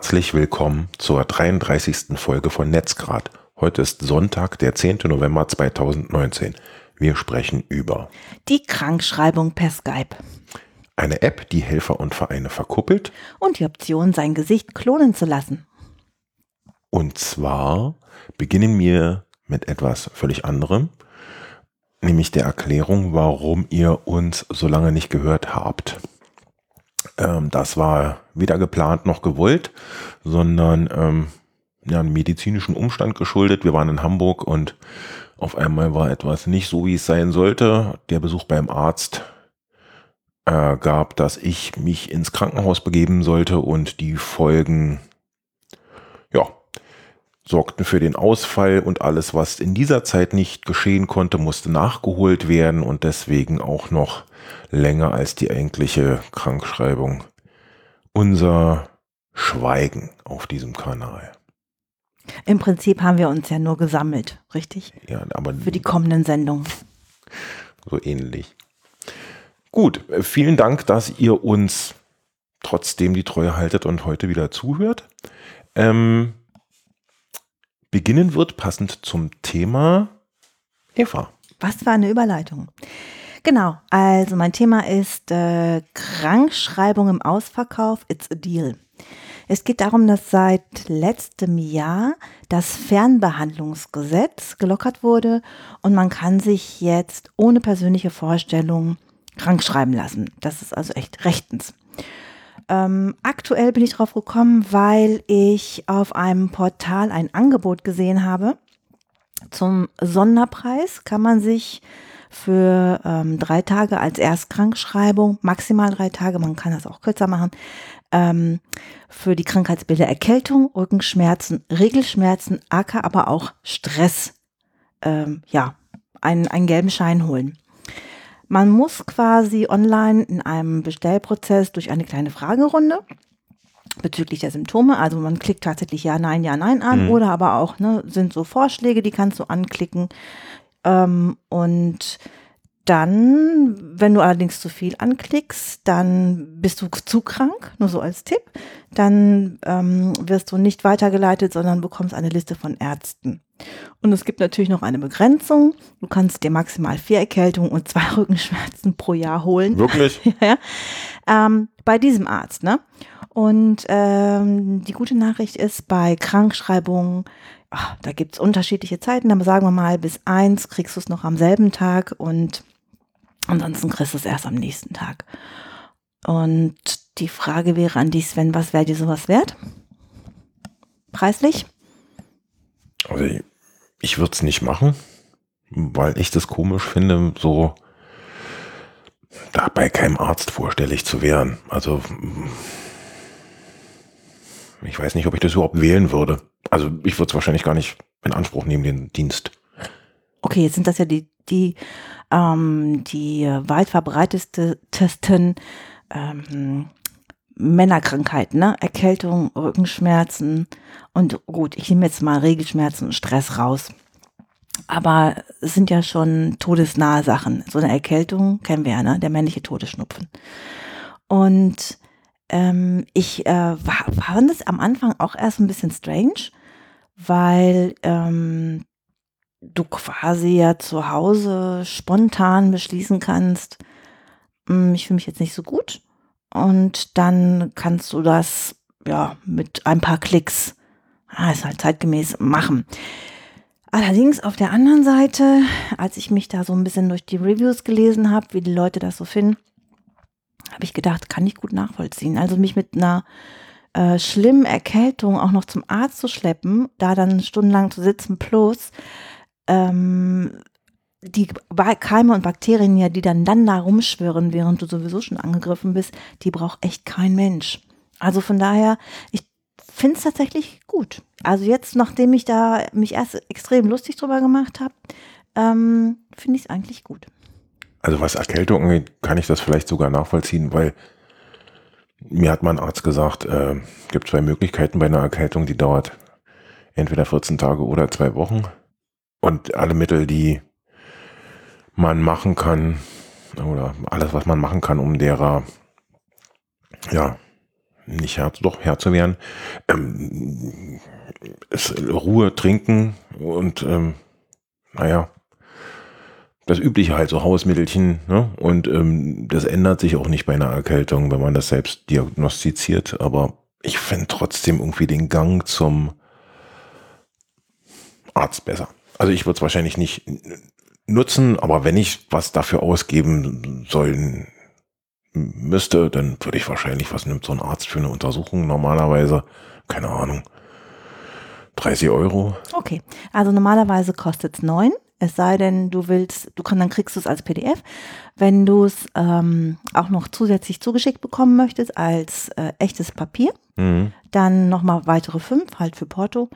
herzlich willkommen zur 33. Folge von Netzgrad. Heute ist Sonntag, der 10. November 2019. Wir sprechen über die Krankschreibung per Skype. Eine App, die Helfer und Vereine verkuppelt. Und die Option, sein Gesicht klonen zu lassen. Und zwar beginnen wir mit etwas völlig anderem, nämlich der Erklärung, warum ihr uns so lange nicht gehört habt. Ähm, das war weder geplant noch gewollt, sondern ähm, ja, einem medizinischen Umstand geschuldet. Wir waren in Hamburg und auf einmal war etwas nicht so, wie es sein sollte. Der Besuch beim Arzt äh, gab, dass ich mich ins Krankenhaus begeben sollte und die Folgen, sorgten für den Ausfall und alles, was in dieser Zeit nicht geschehen konnte, musste nachgeholt werden und deswegen auch noch länger als die eigentliche Krankschreibung. Unser Schweigen auf diesem Kanal. Im Prinzip haben wir uns ja nur gesammelt, richtig? Ja, aber für die kommenden Sendungen. So ähnlich. Gut, vielen Dank, dass ihr uns trotzdem die Treue haltet und heute wieder zuhört. Ähm, beginnen wird passend zum Thema Eva. Was für eine Überleitung. Genau, also mein Thema ist äh, Krankschreibung im Ausverkauf, it's a deal. Es geht darum, dass seit letztem Jahr das Fernbehandlungsgesetz gelockert wurde und man kann sich jetzt ohne persönliche Vorstellung krank schreiben lassen. Das ist also echt rechtens. Ähm, aktuell bin ich drauf gekommen, weil ich auf einem Portal ein Angebot gesehen habe. Zum Sonderpreis kann man sich für ähm, drei Tage als Erstkrankschreibung, maximal drei Tage, man kann das auch kürzer machen, ähm, für die Krankheitsbilder Erkältung, Rückenschmerzen, Regelschmerzen, Acker, aber auch Stress, ähm, ja, einen, einen gelben Schein holen. Man muss quasi online in einem Bestellprozess durch eine kleine Fragerunde bezüglich der Symptome. Also man klickt tatsächlich Ja, Nein, Ja, Nein an mhm. oder aber auch ne, sind so Vorschläge, die kannst du anklicken. Ähm, und dann, wenn du allerdings zu viel anklickst, dann bist du zu krank, nur so als Tipp. Dann ähm, wirst du nicht weitergeleitet, sondern bekommst eine Liste von Ärzten. Und es gibt natürlich noch eine Begrenzung. Du kannst dir maximal vier Erkältungen und zwei Rückenschmerzen pro Jahr holen. Wirklich? ja. Ähm, bei diesem Arzt, ne? Und ähm, die gute Nachricht ist, bei Krankschreibungen ach, da gibt es unterschiedliche Zeiten, aber sagen wir mal, bis eins kriegst du es noch am selben Tag und ansonsten kriegst du es erst am nächsten Tag. Und die Frage wäre an dich, Sven, was wäre dir sowas wert? Preislich? Also ich, ich würde es nicht machen, weil ich das komisch finde, so da bei keinem Arzt vorstellig zu werden. Also ich weiß nicht, ob ich das überhaupt wählen würde. Also ich würde es wahrscheinlich gar nicht in Anspruch nehmen, den Dienst. Okay, jetzt sind das ja die, die, ähm, die weit verbreitetsten ähm, Männerkrankheiten, ne? Erkältung, Rückenschmerzen und gut, ich nehme jetzt mal Regelschmerzen und Stress raus. Aber es sind ja schon todesnahe Sachen. So eine Erkältung kennen wir ja, ne? Der männliche Todesschnupfen. Und ähm, ich äh, fand es am Anfang auch erst ein bisschen strange, weil ähm, du quasi ja zu Hause spontan beschließen kannst, hm, ich fühle mich jetzt nicht so gut. Und dann kannst du das ja mit ein paar Klicks, ah, ist halt zeitgemäß, machen. Allerdings auf der anderen Seite, als ich mich da so ein bisschen durch die Reviews gelesen habe, wie die Leute das so finden, habe ich gedacht, kann ich gut nachvollziehen. Also mich mit einer äh, schlimmen Erkältung auch noch zum Arzt zu schleppen, da dann stundenlang zu sitzen, plus ähm, die Keime und Bakterien ja, die dann, dann da rumschwirren, während du sowieso schon angegriffen bist, die braucht echt kein Mensch. Also von daher, ich finde es tatsächlich gut. Also jetzt, nachdem ich da mich erst extrem lustig drüber gemacht habe, ähm, finde ich es eigentlich gut. Also was Erkältung angeht, kann ich das vielleicht sogar nachvollziehen, weil mir hat mein Arzt gesagt, äh, gibt zwei Möglichkeiten bei einer Erkältung, die dauert entweder 14 Tage oder zwei Wochen. Und alle Mittel, die man machen kann, oder alles, was man machen kann, um derer ja, nicht Herr, doch Herr zu werden, ähm, es, Ruhe trinken und ähm, naja, das übliche halt, so Hausmittelchen. Ne? Und ähm, das ändert sich auch nicht bei einer Erkältung, wenn man das selbst diagnostiziert. Aber ich fände trotzdem irgendwie den Gang zum Arzt besser. Also ich würde es wahrscheinlich nicht nutzen, aber wenn ich was dafür ausgeben sollen müsste, dann würde ich wahrscheinlich, was nimmt so ein Arzt für eine Untersuchung normalerweise? Keine Ahnung. 30 Euro. Okay, also normalerweise kostet es 9. Es sei denn, du willst, du kannst, dann kriegst du es als PDF. Wenn du es ähm, auch noch zusätzlich zugeschickt bekommen möchtest als äh, echtes Papier, mhm. dann nochmal weitere fünf, halt für Porto.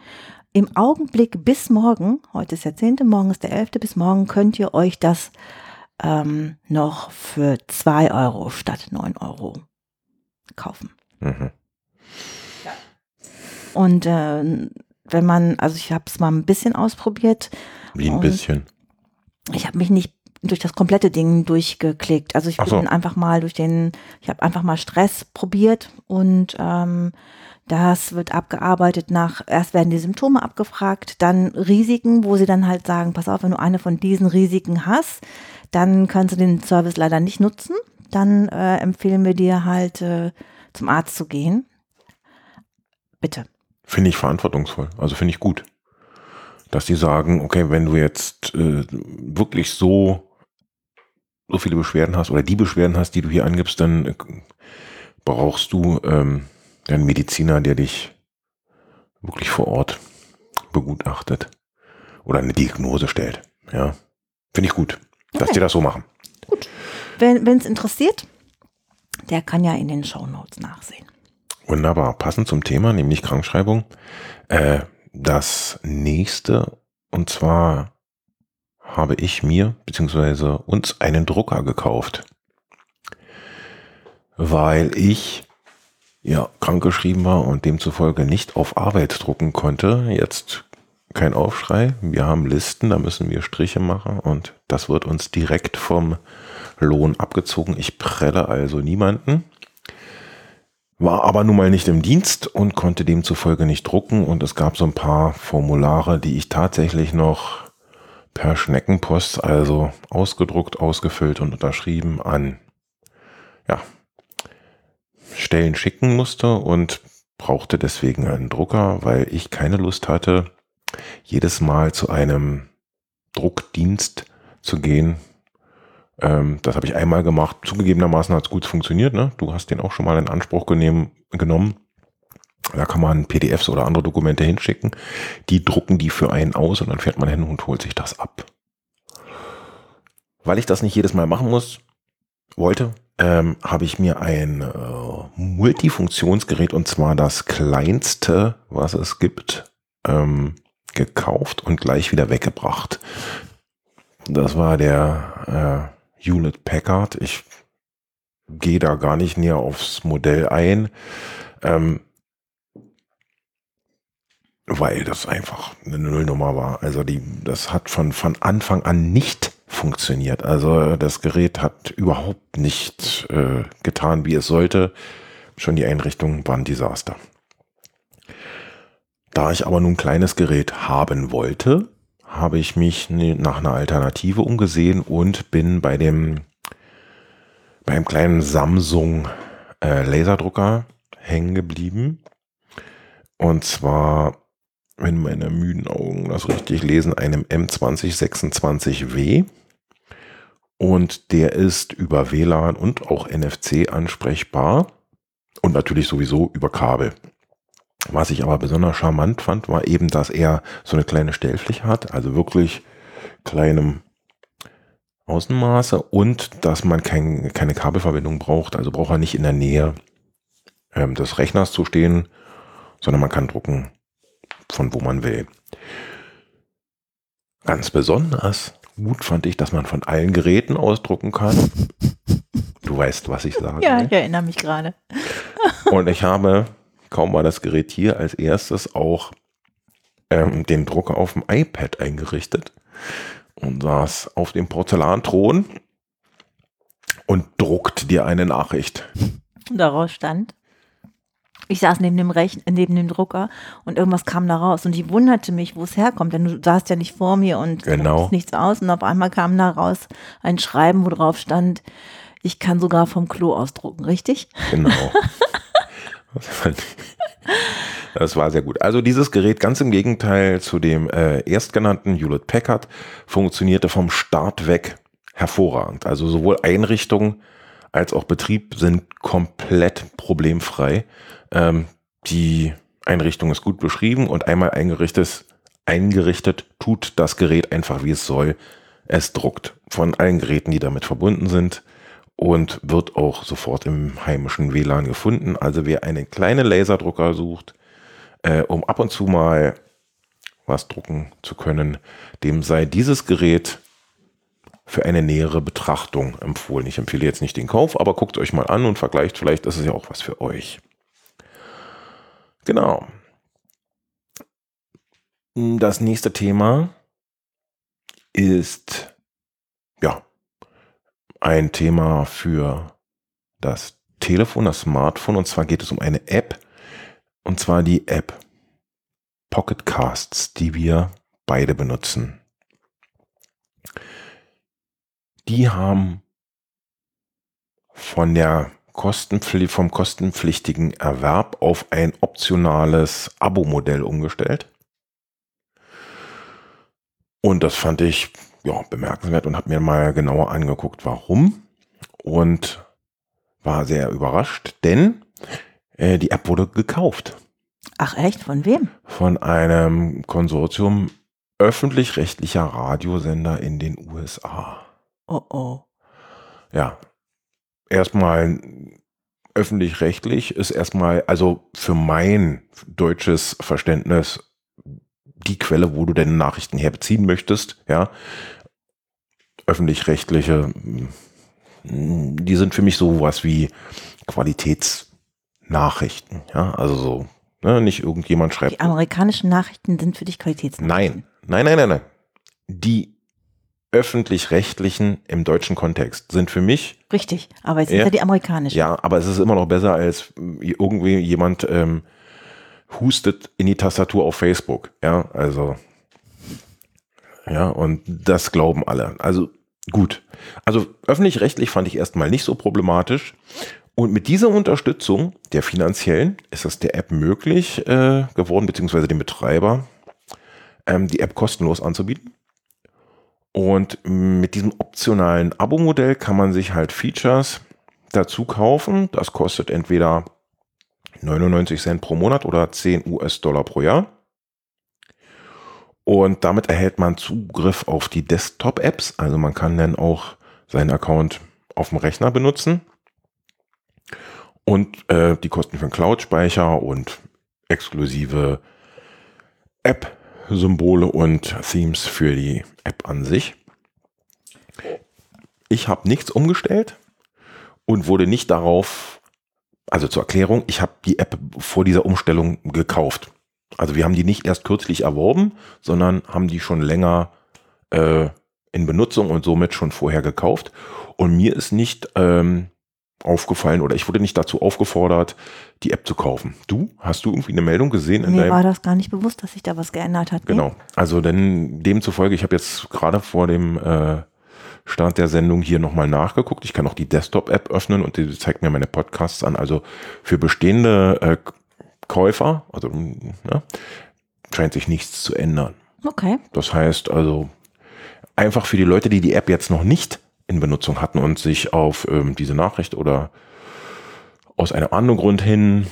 Im Augenblick bis morgen, heute ist der 10., morgen ist der 11., bis morgen könnt ihr euch das ähm, noch für 2 Euro statt 9 Euro kaufen. Mhm. Und äh, wenn man, also ich habe es mal ein bisschen ausprobiert. Wie ein bisschen? Ich habe mich nicht durch das komplette Ding durchgeklickt. Also ich bin so. einfach mal durch den, ich habe einfach mal Stress probiert und ähm, das wird abgearbeitet nach, erst werden die Symptome abgefragt, dann Risiken, wo sie dann halt sagen, pass auf, wenn du eine von diesen Risiken hast, dann kannst du den Service leider nicht nutzen. Dann äh, empfehlen wir dir halt äh, zum Arzt zu gehen. Bitte. Finde ich verantwortungsvoll. Also finde ich gut. Dass die sagen, okay, wenn du jetzt äh, wirklich so, so viele Beschwerden hast oder die Beschwerden hast, die du hier angibst, dann äh, brauchst du ähm, einen Mediziner, der dich wirklich vor Ort begutachtet oder eine Diagnose stellt. Ja, finde ich gut, okay. dass die das so machen. Gut. Wenn es interessiert, der kann ja in den Show Notes nachsehen. Wunderbar, passend zum Thema, nämlich Krankschreibung. Äh, das nächste, und zwar habe ich mir bzw. uns einen Drucker gekauft, weil ich ja krankgeschrieben war und demzufolge nicht auf Arbeit drucken konnte. Jetzt kein Aufschrei, wir haben Listen, da müssen wir Striche machen und das wird uns direkt vom Lohn abgezogen. Ich prelle also niemanden war aber nun mal nicht im Dienst und konnte demzufolge nicht drucken. Und es gab so ein paar Formulare, die ich tatsächlich noch per Schneckenpost, also ausgedruckt, ausgefüllt und unterschrieben an ja, Stellen schicken musste und brauchte deswegen einen Drucker, weil ich keine Lust hatte, jedes Mal zu einem Druckdienst zu gehen, ähm, das habe ich einmal gemacht. Zugegebenermaßen hat es gut funktioniert. Ne? Du hast den auch schon mal in Anspruch genehm, genommen. Da kann man PDFs oder andere Dokumente hinschicken. Die drucken die für einen aus und dann fährt man hin und holt sich das ab. Weil ich das nicht jedes Mal machen muss, wollte, ähm, habe ich mir ein äh, Multifunktionsgerät und zwar das kleinste, was es gibt, ähm, gekauft und gleich wieder weggebracht. Das war der äh, Hewlett Packard. Ich gehe da gar nicht näher aufs Modell ein, ähm, weil das einfach eine Nullnummer war. Also die, das hat von, von Anfang an nicht funktioniert. Also das Gerät hat überhaupt nicht äh, getan, wie es sollte. Schon die Einrichtungen waren ein Desaster. Da ich aber nun ein kleines Gerät haben wollte, habe ich mich nach einer Alternative umgesehen und bin bei dem beim kleinen Samsung äh, Laserdrucker hängen geblieben. Und zwar, wenn meine müden Augen das richtig lesen, einem M2026W. Und der ist über WLAN und auch NFC ansprechbar. Und natürlich sowieso über Kabel. Was ich aber besonders charmant fand, war eben, dass er so eine kleine Stellfläche hat, also wirklich kleinem Außenmaße und dass man kein, keine Kabelverbindung braucht. Also braucht er nicht in der Nähe ähm, des Rechners zu stehen, sondern man kann drucken von wo man will. Ganz besonders gut fand ich, dass man von allen Geräten ausdrucken kann. Du weißt, was ich sage. Ja, ich erinnere mich gerade. Und ich habe kaum war das Gerät hier als erstes auch ähm, den Drucker auf dem iPad eingerichtet und saß auf dem Porzellanthron und druckt dir eine Nachricht. Daraus stand? Ich saß neben dem, Rechn neben dem Drucker und irgendwas kam da raus. Und ich wunderte mich, wo es herkommt, denn du saßt ja nicht vor mir und Genau. nichts aus. Und auf einmal kam da raus ein Schreiben, wo drauf stand, ich kann sogar vom Klo ausdrucken, richtig? Genau. Das war sehr gut. Also dieses Gerät, ganz im Gegenteil zu dem äh, erstgenannten Hewlett Packard, funktionierte vom Start weg hervorragend. Also sowohl Einrichtung als auch Betrieb sind komplett problemfrei. Ähm, die Einrichtung ist gut beschrieben und einmal eingerichtet, eingerichtet tut das Gerät einfach wie es soll. Es druckt von allen Geräten, die damit verbunden sind und wird auch sofort im heimischen WLAN gefunden. Also wer einen kleinen Laserdrucker sucht, äh, um ab und zu mal was drucken zu können, dem sei dieses Gerät für eine nähere Betrachtung empfohlen. Ich empfehle jetzt nicht den Kauf, aber guckt euch mal an und vergleicht, vielleicht ist es ja auch was für euch. Genau. Das nächste Thema ist ja ein Thema für das Telefon, das Smartphone. Und zwar geht es um eine App. Und zwar die App Pocket Casts, die wir beide benutzen. Die haben von der Kostenpfli vom kostenpflichtigen Erwerb auf ein optionales Abo-Modell umgestellt. Und das fand ich ja, bemerkenswert und habe mir mal genauer angeguckt, warum. Und war sehr überrascht, denn äh, die App wurde gekauft Ach echt, von wem? von einem Konsortium öffentlich-rechtlicher Radiosender in den USA. Oh oh. Ja, erstmal öffentlich-rechtlich ist erstmal, also für mein deutsches Verständnis, die Quelle, wo du deine Nachrichten herbeziehen möchtest, ja. Öffentlich-rechtliche, die sind für mich sowas wie Qualitätsnachrichten, ja. Also so, ne, nicht irgendjemand schreibt. Die amerikanischen Nachrichten sind für dich Qualitätsnachrichten. Nein, nein, nein, nein, nein. Die öffentlich-rechtlichen im deutschen Kontext sind für mich, Richtig, aber es sind Ja. ja die amerikanischen. ja, aber es ist immer noch besser, als irgendwie jemand ähm, hustet in die Tastatur auf Facebook. Ja, also, ja, und das glauben alle. Also gut. Also öffentlich-rechtlich fand ich erstmal nicht so problematisch. Und mit dieser Unterstützung der finanziellen ist es der App möglich äh, geworden, beziehungsweise dem Betreiber, ähm, die App kostenlos anzubieten. Und mit diesem optionalen Abo-Modell kann man sich halt Features dazu kaufen. Das kostet entweder 99 Cent pro Monat oder 10 US-Dollar pro Jahr. Und damit erhält man Zugriff auf die Desktop-Apps. Also man kann dann auch seinen Account auf dem Rechner benutzen. Und äh, die Kosten für den Cloud-Speicher und exklusive App-Symbole und Themes für die App an sich. Ich habe nichts umgestellt und wurde nicht darauf, also zur Erklärung, ich habe die App vor dieser Umstellung gekauft. Also wir haben die nicht erst kürzlich erworben, sondern haben die schon länger äh, in Benutzung und somit schon vorher gekauft. Und mir ist nicht ähm, aufgefallen oder ich wurde nicht dazu aufgefordert, die App zu kaufen. Du? Hast du irgendwie eine Meldung gesehen in Mir war das gar nicht bewusst, dass sich da was geändert hat. Nee? Genau. Also denn demzufolge, ich habe jetzt gerade vor dem äh, Start der Sendung hier nochmal nachgeguckt. Ich kann auch die Desktop-App öffnen und die zeigt mir meine Podcasts an. Also für bestehende äh, Käufer, also ja, scheint sich nichts zu ändern. Okay. Das heißt also einfach für die Leute, die die App jetzt noch nicht in Benutzung hatten und sich auf ähm, diese Nachricht oder aus einem anderen Grund hin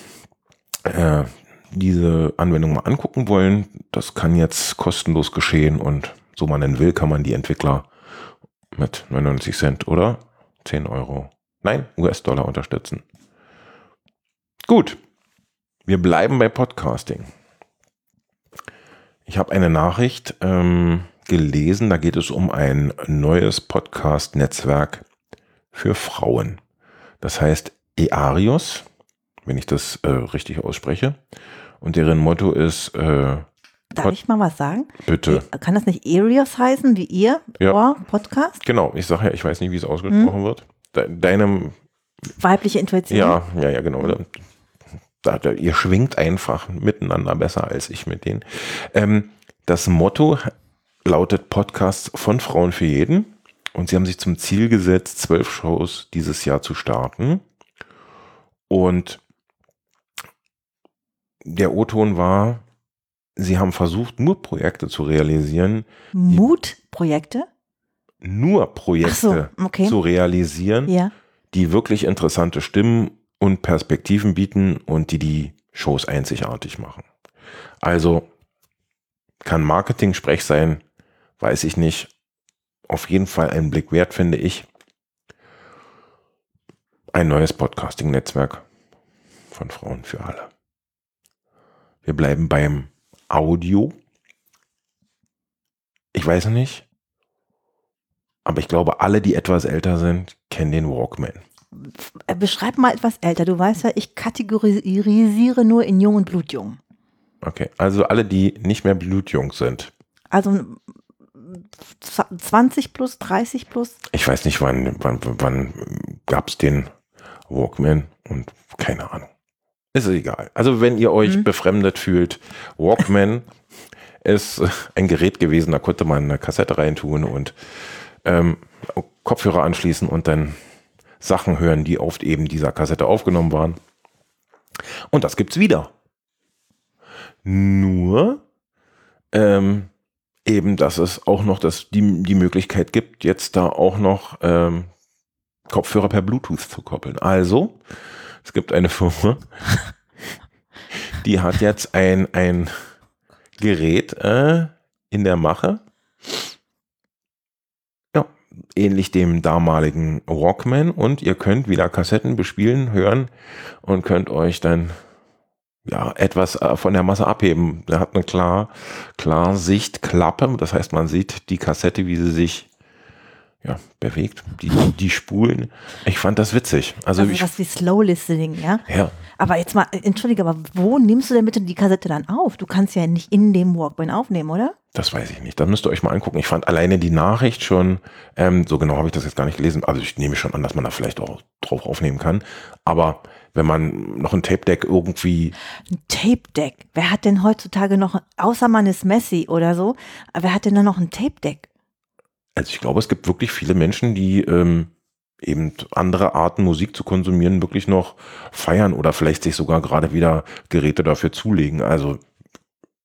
äh, diese Anwendung mal angucken wollen, das kann jetzt kostenlos geschehen und so man denn will, kann man die Entwickler mit 99 Cent oder 10 Euro, nein, US-Dollar unterstützen. Gut, wir bleiben bei Podcasting. Ich habe eine Nachricht ähm, gelesen, da geht es um ein neues Podcast-Netzwerk für Frauen. Das heißt Earios, wenn ich das äh, richtig ausspreche. Und deren Motto ist, äh, Darf Pod- ich mal was sagen? bitte, Kann das nicht Arios heißen, wie ihr? Ja. Vor Podcast? genau, ich sage ja, ich weiß nicht, wie es ausgesprochen wird. De deinem, Weibliche Intuition? ja, ja, ja, genau. Ihr schwingt einfach miteinander besser als ich mit denen. Ähm, das Motto lautet Podcasts von Frauen für jeden. Und sie haben sich zum Ziel gesetzt, zwölf Shows dieses Jahr zu starten. Und der O-Ton war, sie haben versucht, nur Projekte zu realisieren. Mutprojekte? Nur Projekte so, okay. zu realisieren, Ja. die wirklich interessante Stimmen und Perspektiven bieten und die die Shows einzigartig machen. Also kann Marketing-Sprech sein, weiß ich nicht. Auf jeden Fall ein Blick wert, finde ich. Ein neues Podcasting-Netzwerk von Frauen für alle. Wir bleiben beim Audio. Ich weiß nicht, aber ich glaube, alle, die etwas älter sind, kennen den Walkman. Äh, Beschreib mal etwas älter. Du weißt ja, ich kategorisiere nur in Jung und Blutjung. Okay, also alle, die nicht mehr blutjung sind. Also z- 20 plus, 30 plus. Ich weiß nicht, wann, wann, wann gab es den Walkman und keine Ahnung. Ist egal. Also wenn ihr euch Mhm. befremdet fühlt, Walkman ist ein Gerät gewesen, da konnte man eine Kassette reintun und ähm, Kopfhörer anschließen und dann Sachen hören, die auf eben dieser Kassette aufgenommen waren. Und das gibt's wieder. Nur ähm, eben, dass es auch noch das, die, die Möglichkeit gibt, jetzt da auch noch ähm, Kopfhörer per Bluetooth zu koppeln. Also, es gibt eine Firma, die hat jetzt ein, ein Gerät äh, in der Mache. Ähnlich dem damaligen Walkman und ihr könnt wieder Kassetten bespielen, hören und könnt euch dann ja, etwas äh, von der Masse abheben. Der hat eine klar, klar Sichtklappe. Das heißt, man sieht die Kassette, wie sie sich ja, bewegt, die, die Spulen. Ich fand das witzig. Also, Also ich, was wie Slow Listening, ja? ja, Aber jetzt mal, entschuldige, aber wo nimmst du denn bitte die Kassette dann auf? Du kannst ja nicht in dem Walkman aufnehmen, oder? das weiß ich nicht. Das müsst ihr euch mal angucken. Ich fand alleine die Nachricht schon, ähm, so genau habe ich das jetzt gar nicht gelesen. Also ich nehme schon an, dass man da vielleicht auch drauf aufnehmen kann. Aber wenn man noch ein Tape-Deck irgendwie Ein Tape-Deck. Wer hat denn heutzutage noch, außer man ist Messi oder so, wer hat denn da noch ein Tape-Deck? Also ich glaube, es gibt wirklich viele Menschen, die ähm, eben andere Arten Musik zu konsumieren wirklich noch feiern oder vielleicht sich sogar gerade wieder Geräte dafür zulegen. Also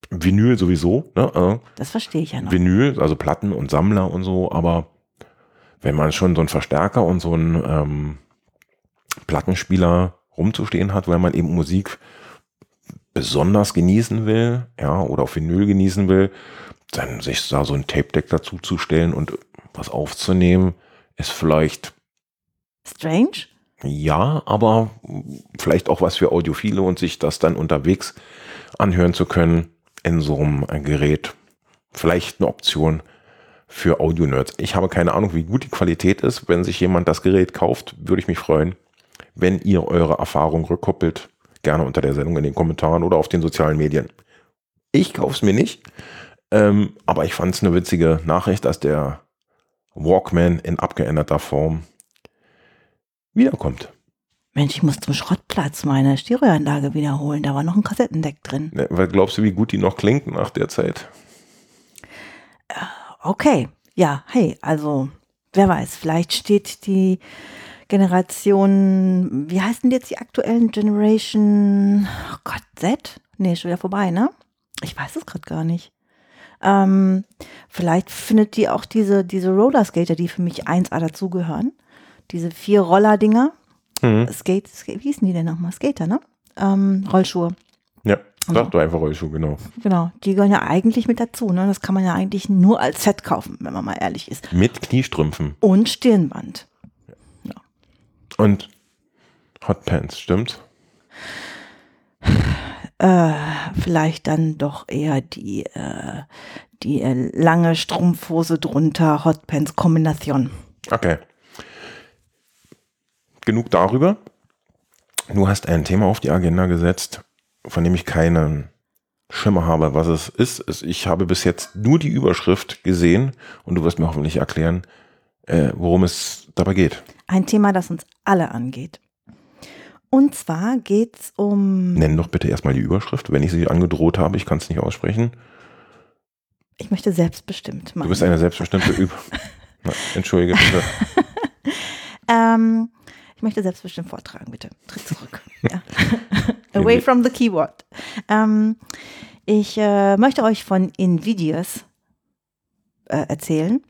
Vinyl sowieso, ne? Das verstehe ich ja noch. Vinyl, also Platten und Sammler und so, aber wenn man schon so einen Verstärker und so einen ähm, Plattenspieler rumzustehen hat, weil man eben Musik besonders genießen will, ja, oder auf Vinyl genießen will, dann sich da so ein Tape-Deck dazu zu stellen und was aufzunehmen, ist vielleicht Strange? ja, aber vielleicht auch was für Audiophile und sich das dann unterwegs anhören zu können in so einem Gerät. Vielleicht eine Option für Audio-Nerds. Ich habe keine Ahnung, wie gut die Qualität ist. Wenn sich jemand das Gerät kauft, würde ich mich freuen, wenn ihr eure Erfahrung rückkoppelt. Gerne unter der Sendung in den Kommentaren oder auf den sozialen Medien. Ich kaufe es mir nicht, ähm, aber ich fand es eine witzige Nachricht, dass der Walkman in abgeänderter Form wiederkommt. Mensch, ich muss zum Schrottplatz meine Stereoanlage wiederholen. Da war noch ein Kassettendeck drin. Ne, weil glaubst du, wie gut die noch klingt nach der Zeit? Okay, ja, hey, also wer weiß, vielleicht steht die Generation, wie heißen die jetzt die aktuellen Generation, oh Gott, Z? Nee, schon wieder vorbei, ne? Ich weiß es gerade gar nicht. Ähm, vielleicht findet die auch diese, diese Rollerskater, die für mich 1A dazugehören. Diese vier Roller-Dinger. Mhm. Skate, Skate, wie hießen die denn nochmal? Skater, ne? Ähm, Rollschuhe. Ja, sag doch einfach Rollschuh, genau. Genau, die gehören ja eigentlich mit dazu. Ne? Das kann man ja eigentlich nur als Set kaufen, wenn man mal ehrlich ist. Mit Kniestrümpfen Und Stirnband. und Hotpants, stimmt? Äh, vielleicht dann doch eher die, äh, die äh, lange Strumpfhose drunter, Hotpants-Kombination. Okay. Genug darüber. Du hast ein Thema auf die Agenda gesetzt, von dem ich keinen Schimmer habe, was es ist. Ich habe bis jetzt nur die Überschrift gesehen und du wirst mir hoffentlich erklären, äh, worum es dabei geht. Ein Thema, das uns alle angeht. Und zwar geht es um. Nenn doch bitte erstmal die Überschrift, wenn ich sie angedroht habe. Ich kann es nicht aussprechen. Ich möchte selbstbestimmt machen. Du bist eine selbstbestimmte Üb. Na, Entschuldige bitte. Ähm, ich möchte selbstbestimmt vortragen, bitte. Tritt zurück. Away from the keyboard. Ähm, ich äh, möchte euch von Invidious äh, erzählen.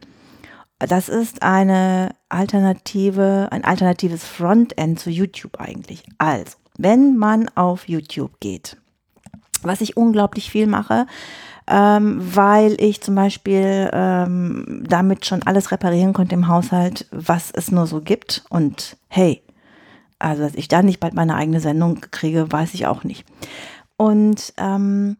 Das ist eine alternative, ein alternatives Frontend zu YouTube eigentlich. Also, wenn man auf YouTube geht, was ich unglaublich viel mache, ähm, weil ich zum Beispiel ähm, damit schon alles reparieren konnte im Haushalt, was es nur so gibt. Und hey, also dass ich da nicht bald meine eigene Sendung kriege, weiß ich auch nicht. Und ähm,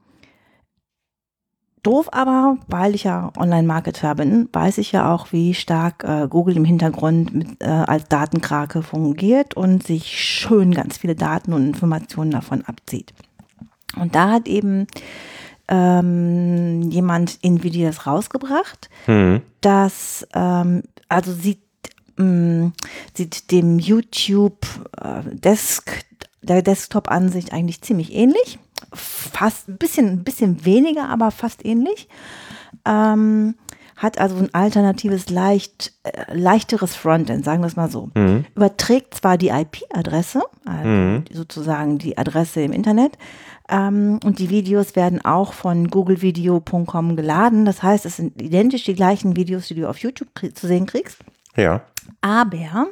doof aber, weil ich ja Online-Marketer bin, weiß ich ja auch, wie stark äh, Google im Hintergrund mit, äh, als Datenkrake fungiert und sich schön ganz viele Daten und Informationen davon abzieht. Und da hat eben ähm, jemand Nvidias rausgebracht, Hm. dass ähm, also sieht mh, sieht dem YouTube äh, Desk der Desktop-Ansicht eigentlich ziemlich ähnlich, fast ein bisschen ein bisschen weniger, aber fast ähnlich. Ähm, hat also ein alternatives, leicht, äh, leichteres Frontend, sagen wir es mal so. Hm. Überträgt zwar die IP-Adresse, also Mhm. sozusagen die Adresse im Internet, ähm, und die Videos werden auch von googlevideo.com geladen. Das heißt, es sind identisch die gleichen Videos, die du auf YouTube zu sehen kriegst. Ja. Aber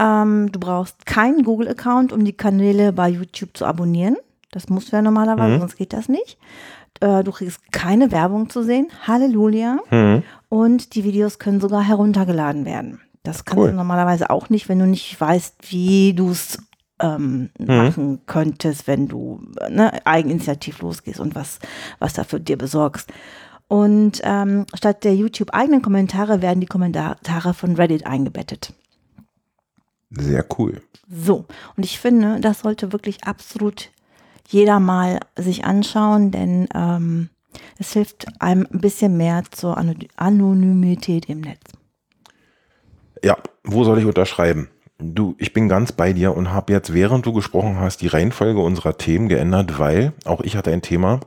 ähm, du brauchst keinen Google-Account, um die Kanäle bei YouTube zu abonnieren. Das musst du ja normalerweise, Mhm. sonst geht das nicht. Äh, du kriegst keine Werbung zu sehen. Halleluja. Hm. Und die Videos können sogar heruntergeladen werden. Das kannst Cool. du normalerweise auch nicht, wenn du nicht weißt, wie du es ähm, Mhm. machen könntest, wenn du ne, eigeninitiativ losgehst und was, was dafür dir besorgst. Und ähm, statt der YouTube-eigenen Kommentare werden die Kommentare von Reddit eingebettet. Sehr cool. So, und ich finde, das sollte wirklich absolut jeder mal sich anschauen, denn ähm, es hilft einem ein bisschen mehr zur Ano- Anonymität im Netz. Ja, wo soll ich unterschreiben? Du, ich bin ganz bei dir und habe jetzt, während du gesprochen hast, die Reihenfolge unserer Themen geändert, weil auch ich hatte ein Thema,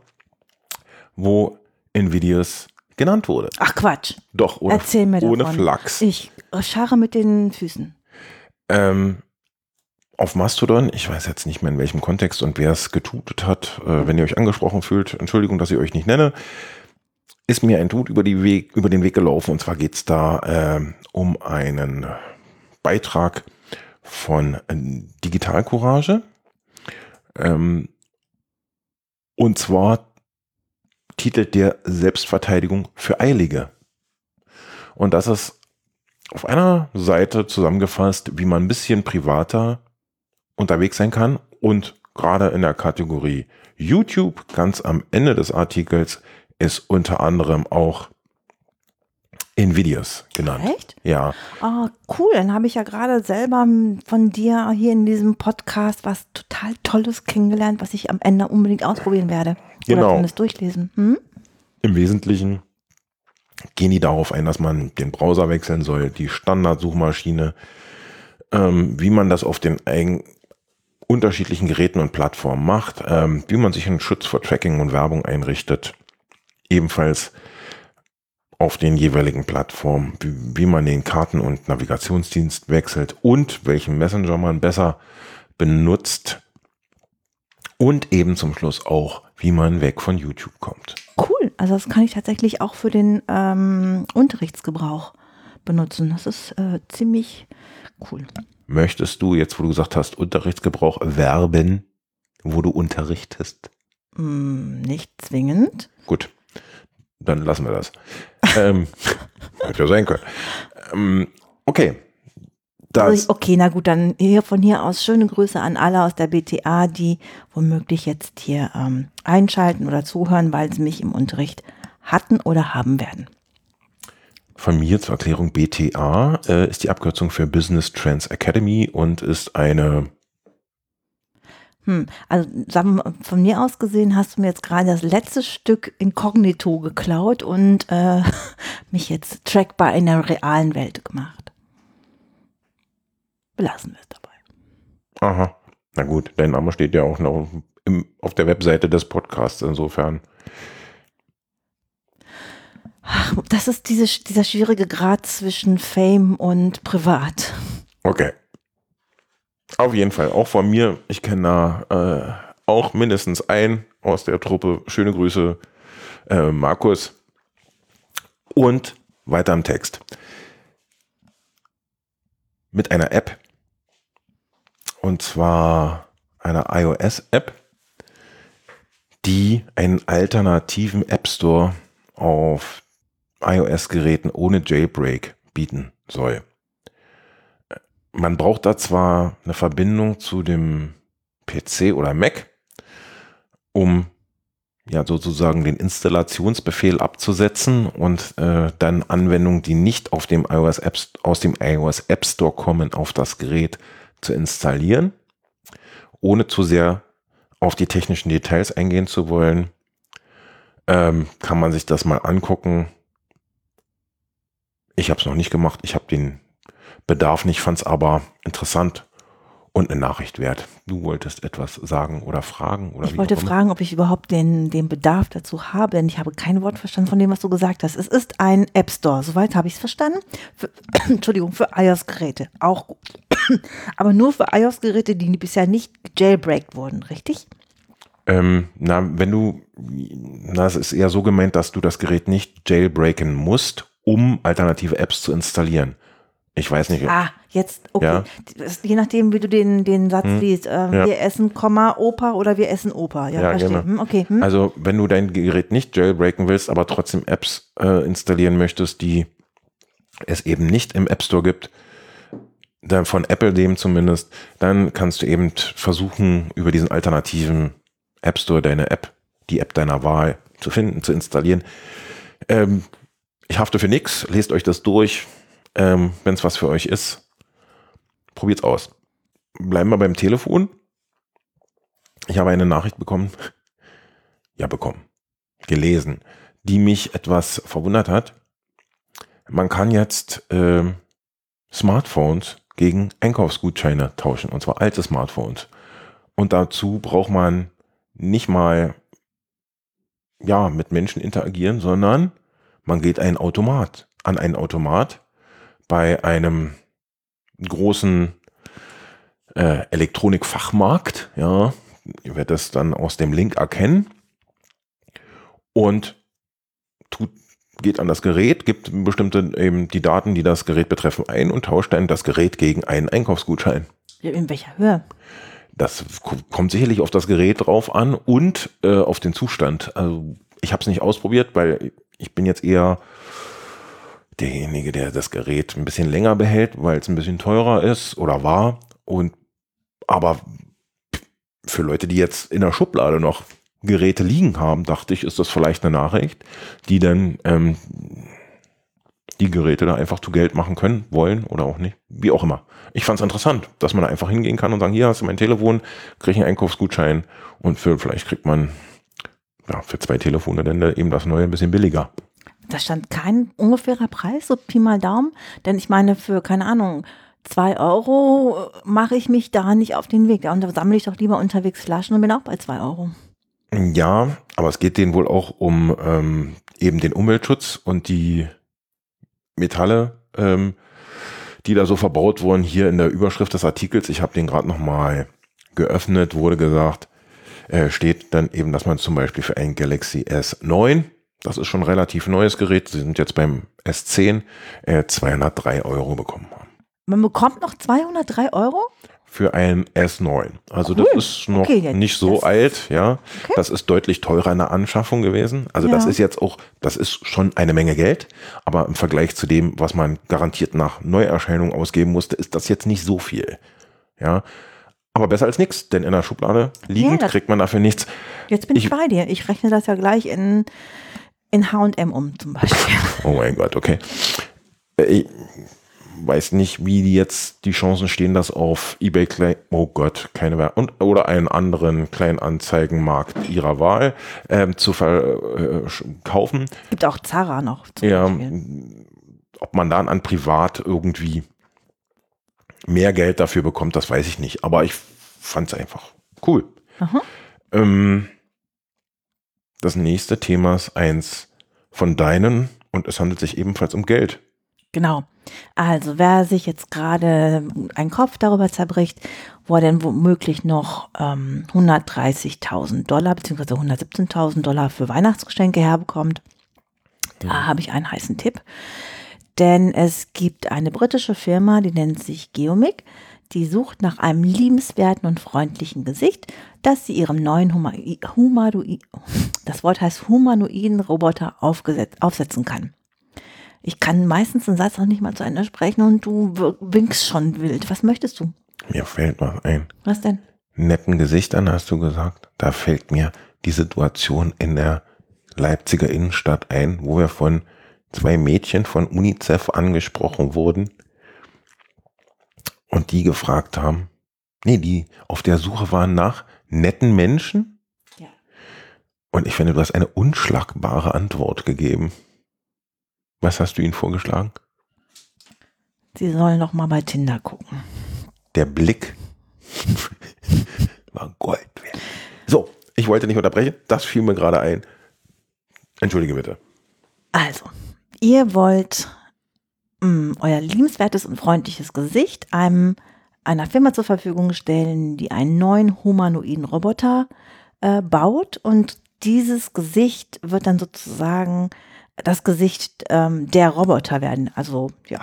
wo Nvidias genannt wurde. Ach Quatsch, Doch, ohne, erzähl mir ohne davon. Flachs. Ich scharre mit den Füßen. Ähm, auf Mastodon, ich weiß jetzt nicht mehr in welchem Kontext und wer es getutet hat, äh, wenn ihr euch angesprochen fühlt, Entschuldigung, dass ich euch nicht nenne, ist mir ein Tut über, die Weg, über den Weg gelaufen. Und zwar geht es da ähm, um einen Beitrag von äh, Digital Courage. Ähm, und zwar titelt der Selbstverteidigung für Eilige. Und das ist auf einer Seite zusammengefasst, wie man ein bisschen privater unterwegs sein kann und gerade in der Kategorie YouTube ganz am Ende des Artikels ist unter anderem auch Nvidias genannt. Echt? Ja, Oh, cool. Dann habe ich ja gerade selber von dir hier in diesem Podcast was total Tolles kennengelernt, was ich am Ende unbedingt ausprobieren werde. Genau. Oder zumindest durchlesen. Hm? im Wesentlichen gehen die darauf ein, dass man den Browser wechseln soll, die Standardsuchmaschine, ähm, wie man das auf den eigen, unterschiedlichen Geräten und Plattformen macht, ähm, wie man sich einen Schutz vor Tracking und Werbung einrichtet, ebenfalls auf den jeweiligen Plattformen, wie, wie man den Karten- und Navigationsdienst wechselt und welchen Messenger man besser benutzt und eben zum Schluss auch, wie man weg von YouTube kommt. Cool. Also das kann ich tatsächlich auch für den ähm, Unterrichtsgebrauch benutzen. Das ist äh, ziemlich cool. Möchtest du jetzt, wo du gesagt hast, Unterrichtsgebrauch werben, wo du unterrichtest? Hm, nicht zwingend. Gut, dann lassen wir das. ähm, hätte ja sein können. Ähm, okay. Also okay, na gut, dann hier von hier aus schöne Grüße an alle aus der BTA, die womöglich jetzt hier ähm, einschalten oder zuhören, weil sie mich im Unterricht hatten oder haben werden. Von mir zur Erklärung BTA äh, ist die Abkürzung für Business Trends Academy und ist eine, Hm, also wir, von mir aus gesehen hast du mir jetzt gerade das letzte Stück Inkognito geklaut und äh, mich jetzt trackbar in der realen Welt gemacht. Belassen wir es dabei. aha, Na gut, dein Name steht ja auch noch im, auf der Webseite des Podcasts, insofern. Das ist diese, dieser schwierige Grad zwischen Fame und Privat. Okay. Auf jeden Fall, auch von mir. Ich kenne da äh, auch mindestens einen aus der Truppe. Schöne Grüße, äh, Markus. Und weiter im Text. Mit einer App. Und zwar einer iOS-App, die einen alternativen App Store auf iOS-Geräten ohne Jailbreak bieten soll. Man braucht da zwar eine Verbindung zu dem PC oder Mac, um ja sozusagen den Installationsbefehl abzusetzen und äh, dann Anwendungen, die nicht auf dem iOS App, aus dem iOS App Store kommen, auf das Gerät zu installieren, ohne zu sehr auf die technischen Details eingehen zu wollen. Ähm, kann man sich das mal angucken. Ich habe es noch nicht gemacht. Ich habe den Bedarf nicht, fand es aber interessant und eine Nachricht wert. Du wolltest etwas sagen oder fragen? Oder ich wollte fragen, ob ich überhaupt den, den Bedarf dazu habe, denn ich habe kein Wort verstanden von dem, was du gesagt hast. Es ist ein App Store, soweit habe ich es verstanden. Für, Entschuldigung, für iOS-Geräte. Auch gut. Aber nur für iOS-Geräte, die bisher nicht jailbreakt wurden, richtig? Ähm, na, wenn du, na, es ist eher so gemeint, dass du das Gerät nicht jailbreaken musst, um alternative Apps zu installieren. Ich weiß nicht. Ah, jetzt, okay. Ja. Je nachdem, wie du den, den Satz hm. liest. Äh, ja. Wir essen, Komma, Opa oder wir essen Opa. Ja, ja verstehe. Genau. Hm, okay. Hm. Also, wenn du dein Gerät nicht jailbreaken willst, aber trotzdem Apps äh, installieren möchtest, die es eben nicht im App Store gibt, dann von Apple dem zumindest, dann kannst du eben versuchen, über diesen alternativen App Store deine App, die App deiner Wahl zu finden, zu installieren. Ähm, ich hafte für nichts, lest euch das durch ähm, Wenn es was für euch ist, probiert's aus. Bleiben wir beim Telefon. Ich habe eine Nachricht bekommen. Ja, bekommen. Gelesen, die mich etwas verwundert hat. Man kann jetzt äh, Smartphones gegen Einkaufsgutscheine tauschen, und zwar alte Smartphones. Und dazu braucht man nicht mal ja, mit Menschen interagieren, sondern man geht ein Automat, an einen Automat bei einem großen äh, Elektronikfachmarkt. Ja, ihr werdet das dann aus dem Link erkennen und tut, geht an das Gerät, gibt bestimmte eben die Daten, die das Gerät betreffen, ein und tauscht dann das Gerät gegen einen Einkaufsgutschein. In welcher Höhe? Das kommt sicherlich auf das Gerät drauf an und äh, auf den Zustand. Also ich habe es nicht ausprobiert, weil ich bin jetzt eher derjenige, der das Gerät ein bisschen länger behält, weil es ein bisschen teurer ist oder war. Und aber für Leute, die jetzt in der Schublade noch Geräte liegen haben, dachte ich, ist das vielleicht eine Nachricht, die dann ähm, die Geräte da einfach zu Geld machen können, wollen oder auch nicht, wie auch immer. Ich fand es interessant, dass man da einfach hingehen kann und sagen, hier hast du mein Telefon, kriege ich einen Einkaufsgutschein und für vielleicht kriegt man ja, für zwei Telefone dann eben das neue ein bisschen billiger da stand kein ungefährer Preis, so Pi mal Daumen. Denn ich meine, für, keine Ahnung, zwei Euro mache ich mich da nicht auf den Weg. Und da sammle ich doch lieber unterwegs Flaschen und bin auch bei zwei Euro. Ja, aber es geht denen wohl auch um ähm, eben den Umweltschutz und die Metalle, ähm, die da so verbaut wurden. Hier in der Überschrift des Artikels, ich habe den gerade nochmal geöffnet, wurde gesagt, äh, steht dann eben, dass man zum Beispiel für ein Galaxy S9 das ist schon ein relativ neues Gerät. Sie sind jetzt beim S10 äh, 203 Euro bekommen haben. Man bekommt noch 203 Euro? Für ein S9. Also cool. das ist noch okay, nicht so alt, ja. Okay. Das ist deutlich teurer in der Anschaffung gewesen. Also ja. das ist jetzt auch, das ist schon eine Menge Geld, aber im Vergleich zu dem, was man garantiert nach Neuerscheinung ausgeben musste, ist das jetzt nicht so viel. Ja. Aber besser als nichts, denn in der Schublade liegend ja, kriegt man dafür nichts. Jetzt bin ich, ich bei dir. Ich rechne das ja gleich in in HM um zum Beispiel. Oh mein Gott, okay. Äh, ich weiß nicht, wie jetzt die Chancen stehen, das auf eBay Klein, oh Gott, keine Werbung, oder einen anderen Kleinanzeigenmarkt ihrer Wahl ähm, zu verkaufen. Äh, Gibt auch Zara noch. ja, Beispiel. ob man dann an privat irgendwie mehr Geld dafür bekommt, das weiß ich nicht. Aber ich fand es einfach cool. Ähm, das nächste Thema ist eins von deinen und es handelt sich ebenfalls um Geld. Genau. Also wer sich jetzt gerade einen Kopf darüber zerbricht, wo er denn womöglich noch ähm, 130.000 Dollar bzw. 117.000 Dollar für Weihnachtsgeschenke herbekommt, da habe ich einen heißen Tipp. Denn es gibt eine britische Firma, die nennt sich Geomic. Die sucht nach einem liebenswerten und freundlichen Gesicht, das sie ihrem neuen Huma Humanoid, das Wort heißt humanoiden Roboter aufsetzen kann. Ich kann meistens einen Satz auch nicht mal zu Ende sprechen und du winkst schon wild. Was möchtest du? Mir fällt was ein. Was denn? Netten Gesichtern hast du gesagt. Da fällt mir die Situation in der Leipziger Innenstadt ein, wo wir von zwei Mädchen von UNICEF angesprochen wurden und die gefragt haben, nee, die auf der Suche waren nach netten Menschen. Ja. Und ich finde, du hast eine unschlagbare Antwort gegeben. Was hast du ihnen vorgeschlagen? Sie sollen noch mal bei Tinder gucken. Der Blick war Gold wert. So, ich wollte nicht unterbrechen. Das fiel mir gerade ein. Entschuldige bitte. Also, ihr wollt mh, mm, euer liebenswertes und freundliches Gesicht einem einer Firma zur Verfügung stellen, die einen neuen humanoiden Roboter äh, baut und dieses Gesicht wird dann sozusagen das Gesicht ähm, der Roboter werden, also ja,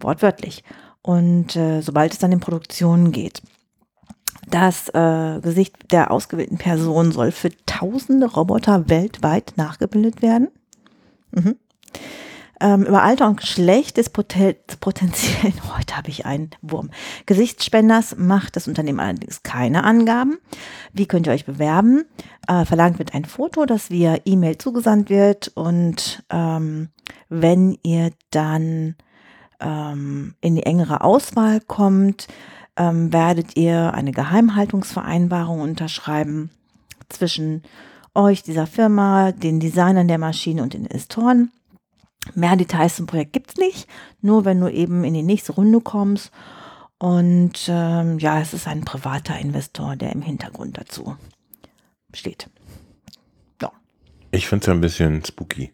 wortwörtlich. Und äh, sobald es dann in Produktion geht, das äh, Gesicht der ausgewählten Person soll für tausende Roboter weltweit nachgebildet werden. Mhm. Ähm, über Alter und Geschlecht des potenziellen, heute habe ich einen Wurm, Gesichtsspenders macht das Unternehmen allerdings keine Angaben. Wie könnt ihr euch bewerben? Äh, verlangt wird ein Foto, das via E-Mail zugesandt wird und ähm, wenn ihr dann ähm, in die engere Auswahl kommt, ähm, werdet ihr eine Geheimhaltungsvereinbarung unterschreiben zwischen euch, dieser Firma, den Designern der Maschine und den Investoren. Mehr Details zum Projekt gibt es nicht, nur wenn du eben in die nächste Runde kommst. Und ähm, ja, es ist ein privater Investor, der im Hintergrund dazu steht. Ja. Ich finde es ja ein bisschen spooky.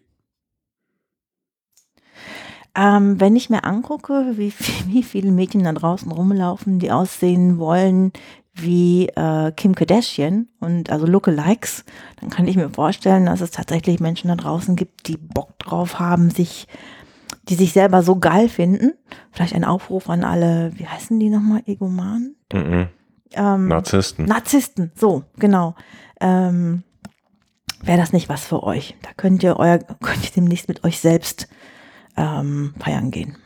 Ähm, wenn ich mir angucke, wie, wie viele Mädchen da draußen rumlaufen, die aussehen wollen wie äh, Kim Kardashian und also Lookalikes, dann kann ich mir vorstellen, dass es tatsächlich Menschen da draußen gibt, die Bock drauf haben, sich, die sich selber so geil finden. Vielleicht ein Aufruf an alle, wie heißen die nochmal, Egoman? Mhm. Ähm, Narzissten. Narzissten, so, genau. Ähm, Wäre das nicht was für euch? Da könnt ihr euer, könnt ihr demnächst mit euch selbst ähm, feiern gehen.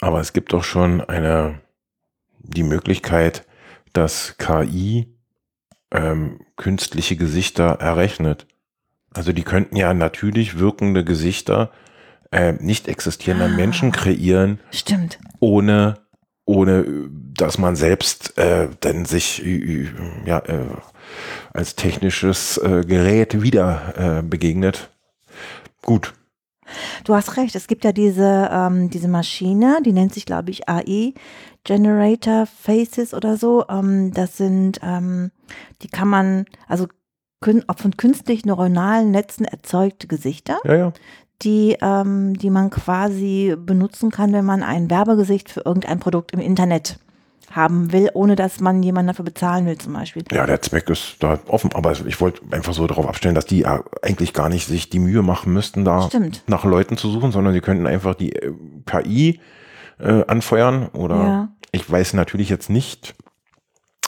Aber es gibt doch schon eine, die Möglichkeit, dass KI ähm, künstliche Gesichter errechnet. Also die könnten ja natürlich wirkende Gesichter äh, nicht existierender ah, Menschen kreieren. Stimmt. Ohne, ohne dass man selbst äh, dann sich ja, äh, als technisches äh, Gerät wieder äh, begegnet. Gut, Du hast recht, es gibt ja diese, ähm, diese Maschine, die nennt sich, glaube ich, AI Generator Faces oder so. Ähm, das sind, ähm, die kann man, also von künstlich neuronalen Netzen erzeugte Gesichter, ja, ja. Die, ähm, die man quasi benutzen kann, wenn man ein Werbegesicht für irgendein Produkt im Internet haben will, ohne dass man jemanden dafür bezahlen will, zum Beispiel. Ja, der Zweck ist da offen, aber ich wollte einfach so darauf abstellen, dass die eigentlich gar nicht sich die Mühe machen müssten, da Stimmt. nach Leuten zu suchen, sondern die könnten einfach die äh, KI äh, anfeuern oder ja. ich weiß natürlich jetzt nicht,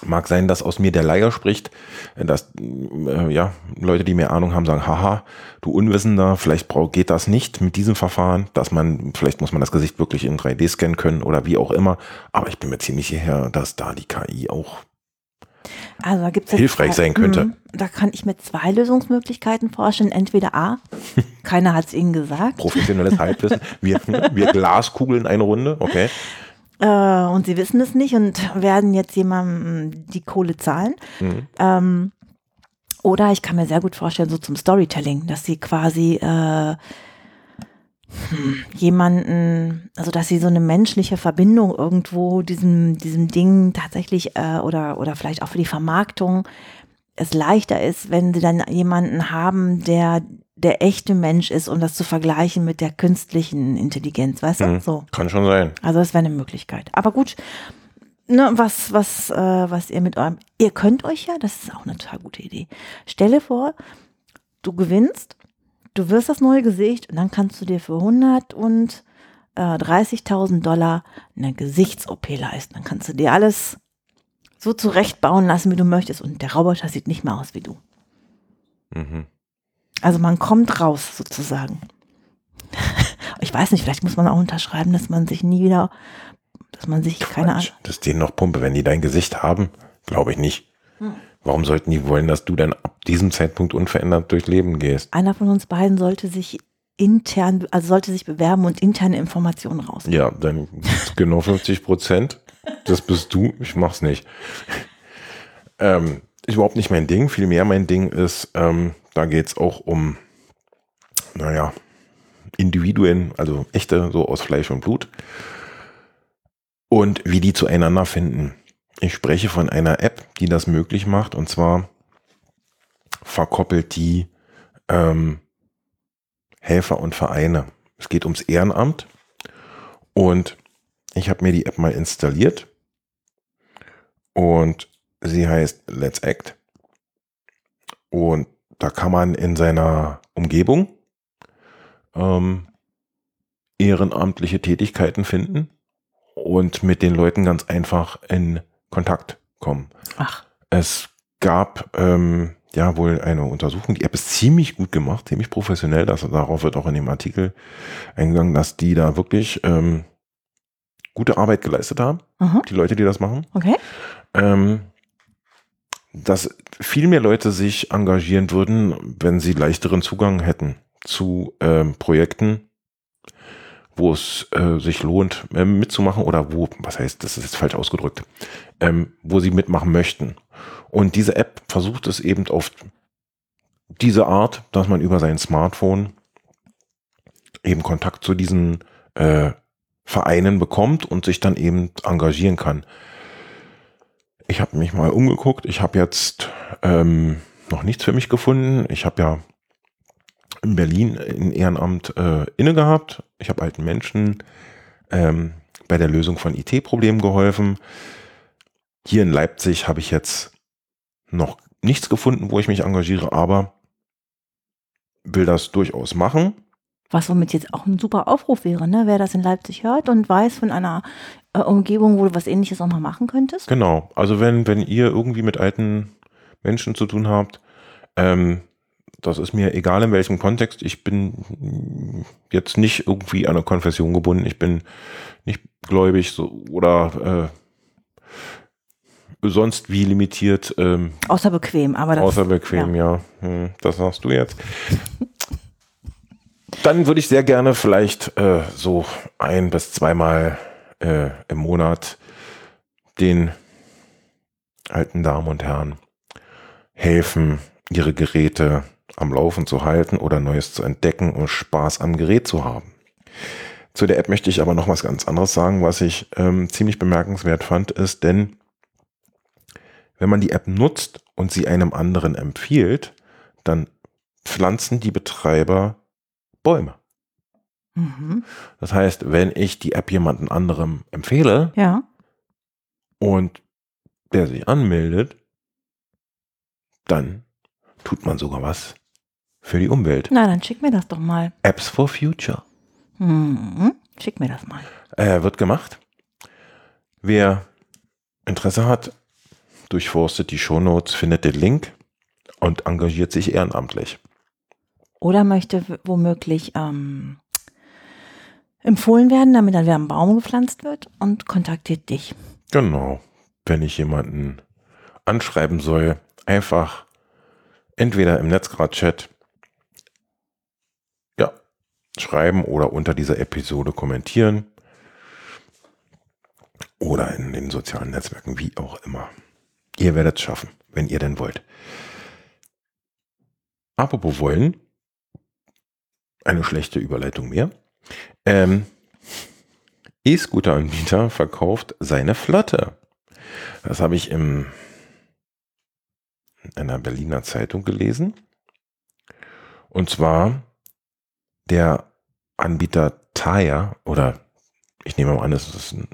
Mag sein, dass aus mir der Leier spricht, dass äh, ja Leute, die mehr Ahnung haben, sagen, haha, du Unwissender, vielleicht brauch, geht das nicht mit diesem Verfahren, dass man, vielleicht muss man das Gesicht wirklich in 3D scannen können oder wie auch immer. Aber ich bin mir ziemlich sicher, dass da die KI auch also da gibt's hilfreich sein könnte. Mh, da kann ich mir zwei Lösungsmöglichkeiten vorstellen. Entweder A, keiner hat es Ihnen gesagt. Professionelles Halbwissen. Wir, wir glaskugeln eine Runde, okay. Äh, und sie wissen es nicht und werden jetzt jemandem die Kohle zahlen. Mhm. Ähm, oder ich kann mir sehr gut vorstellen, so zum Storytelling, dass sie quasi äh, jemanden, also dass sie so eine menschliche Verbindung irgendwo diesem, diesem Ding tatsächlich äh, oder, oder vielleicht auch für die Vermarktung es leichter ist, wenn sie dann jemanden haben, der der echte Mensch ist, um das zu vergleichen mit der künstlichen Intelligenz, weißt du? Mhm. So. Kann schon sein. Also das wäre eine Möglichkeit. Aber gut, ne, was, was, äh, was ihr mit eurem, ihr könnt euch ja, das ist auch eine total gute Idee. Stelle vor, du gewinnst, du wirst das neue Gesicht und dann kannst du dir für 100 und äh, 30.000 Dollar eine Gesichts-OP leisten. Dann kannst du dir alles so zurechtbauen lassen, wie du möchtest und der Roboter sieht nicht mehr aus wie du. Mhm. Also man kommt raus sozusagen. ich weiß nicht, vielleicht muss man auch unterschreiben, dass man sich nie wieder, dass man sich keine Ahnung. Quatsch, Das ist denen noch Pumpe. Wenn die dein Gesicht haben, glaube ich nicht. Hm. Warum sollten die wollen, dass du dann ab diesem Zeitpunkt unverändert durchs Leben gehst? Einer von uns beiden sollte sich intern, also sollte sich bewerben und interne Informationen raus. Ja, dann genau 50 Prozent. Das bist du. Ich mach's nicht. Ähm, ist überhaupt nicht mein Ding. Vielmehr mein Ding ist, ähm, da geht's auch um, naja, Individuen, also echte, so aus Fleisch und Blut. Und wie die zueinander finden. Ich spreche von einer App, die das möglich macht. Und zwar verkoppelt die ähm, Helfer und Vereine. Es geht ums Ehrenamt. Und ich habe mir die App mal installiert. Und sie heißt Let's Act. Und da kann man in seiner Umgebung ähm, ehrenamtliche Tätigkeiten finden und mit den Leuten ganz einfach in Kontakt kommen. Ach, Es gab ähm, ja wohl eine Untersuchung. Die App ist ziemlich gut gemacht, ziemlich professionell. Das, darauf wird auch in dem Artikel eingegangen, dass die da wirklich ähm, gute Arbeit geleistet haben, aha, die Leute, die das machen. okay. Ähm, dass viel mehr Leute sich engagieren würden, wenn sie leichteren Zugang hätten zu ähm, Projekten, wo es äh, sich lohnt, ähm, mitzumachen oder wo, was heißt, das ist jetzt falsch ausgedrückt, ähm, wo sie mitmachen möchten. Und diese App versucht es eben auf diese Art, dass man über sein Smartphone eben Kontakt zu diesen äh, Vereinen bekommt und sich dann eben engagieren kann. Ich habe mich mal umgeguckt. Ich habe jetzt ähm, noch nichts für mich gefunden. Ich habe ja in Berlin ein Ehrenamt äh, inne gehabt. Ich habe alten Menschen ähm, bei der Lösung von IT-Problemen geholfen. Hier in Leipzig habe ich jetzt noch nichts gefunden, wo ich mich engagiere, aber will das durchaus machen. Was womit jetzt auch ein super Aufruf wäre, ne? Wer das in Leipzig hört und weiß von einer äh, Umgebung, wo du was ähnliches auch mal machen könntest. Genau. Also wenn, wenn ihr irgendwie mit alten Menschen zu tun habt, ähm, das ist mir egal in welchem Kontext. Ich bin jetzt nicht irgendwie an eine Konfession gebunden. Ich bin nicht gläubig so, oder äh, sonst wie limitiert. Ähm, Außer bequem, aber das. außer bequem, ja. Hm, das sagst du jetzt. Dann würde ich sehr gerne vielleicht äh, so ein bis zweimal äh, im Monat den alten Damen und Herren helfen, ihre Geräte am Laufen zu halten oder Neues zu entdecken und Spaß am Gerät zu haben. Zu der App möchte ich aber noch was ganz anderes sagen, was ich ähm, ziemlich bemerkenswert fand, ist, denn wenn man die App nutzt und sie einem anderen empfiehlt, dann pflanzen die Betreiber Bäume. Mhm. Das heißt, wenn ich die App jemandem anderem empfehle Ja. und der sich anmeldet, dann tut man sogar was für die Umwelt. Na, dann schick mir das doch mal. Apps for Future. Mhm. Schick mir das mal. Äh, wird gemacht. Wer Interesse hat, durchforstet die Shownotes, findet den Link und engagiert sich ehrenamtlich. Oder möchte womöglich ähm, empfohlen werden, damit dann wieder ein Baum gepflanzt wird und kontaktiert dich. Genau. Wenn ich jemanden anschreiben soll, einfach entweder im Netzgrad-Chat schreiben oder unter dieser Episode kommentieren oder in den sozialen Netzwerken, wie auch immer. Ihr werdet es schaffen, wenn ihr denn wollt. Apropos wollen, eine schlechte Überleitung mehr. Ähm, E-Scooter-Anbieter verkauft seine Flotte. Das habe ich im, in einer Berliner Zeitung gelesen. Und zwar der Anbieter Tire oder ich nehme mal an, das ist ein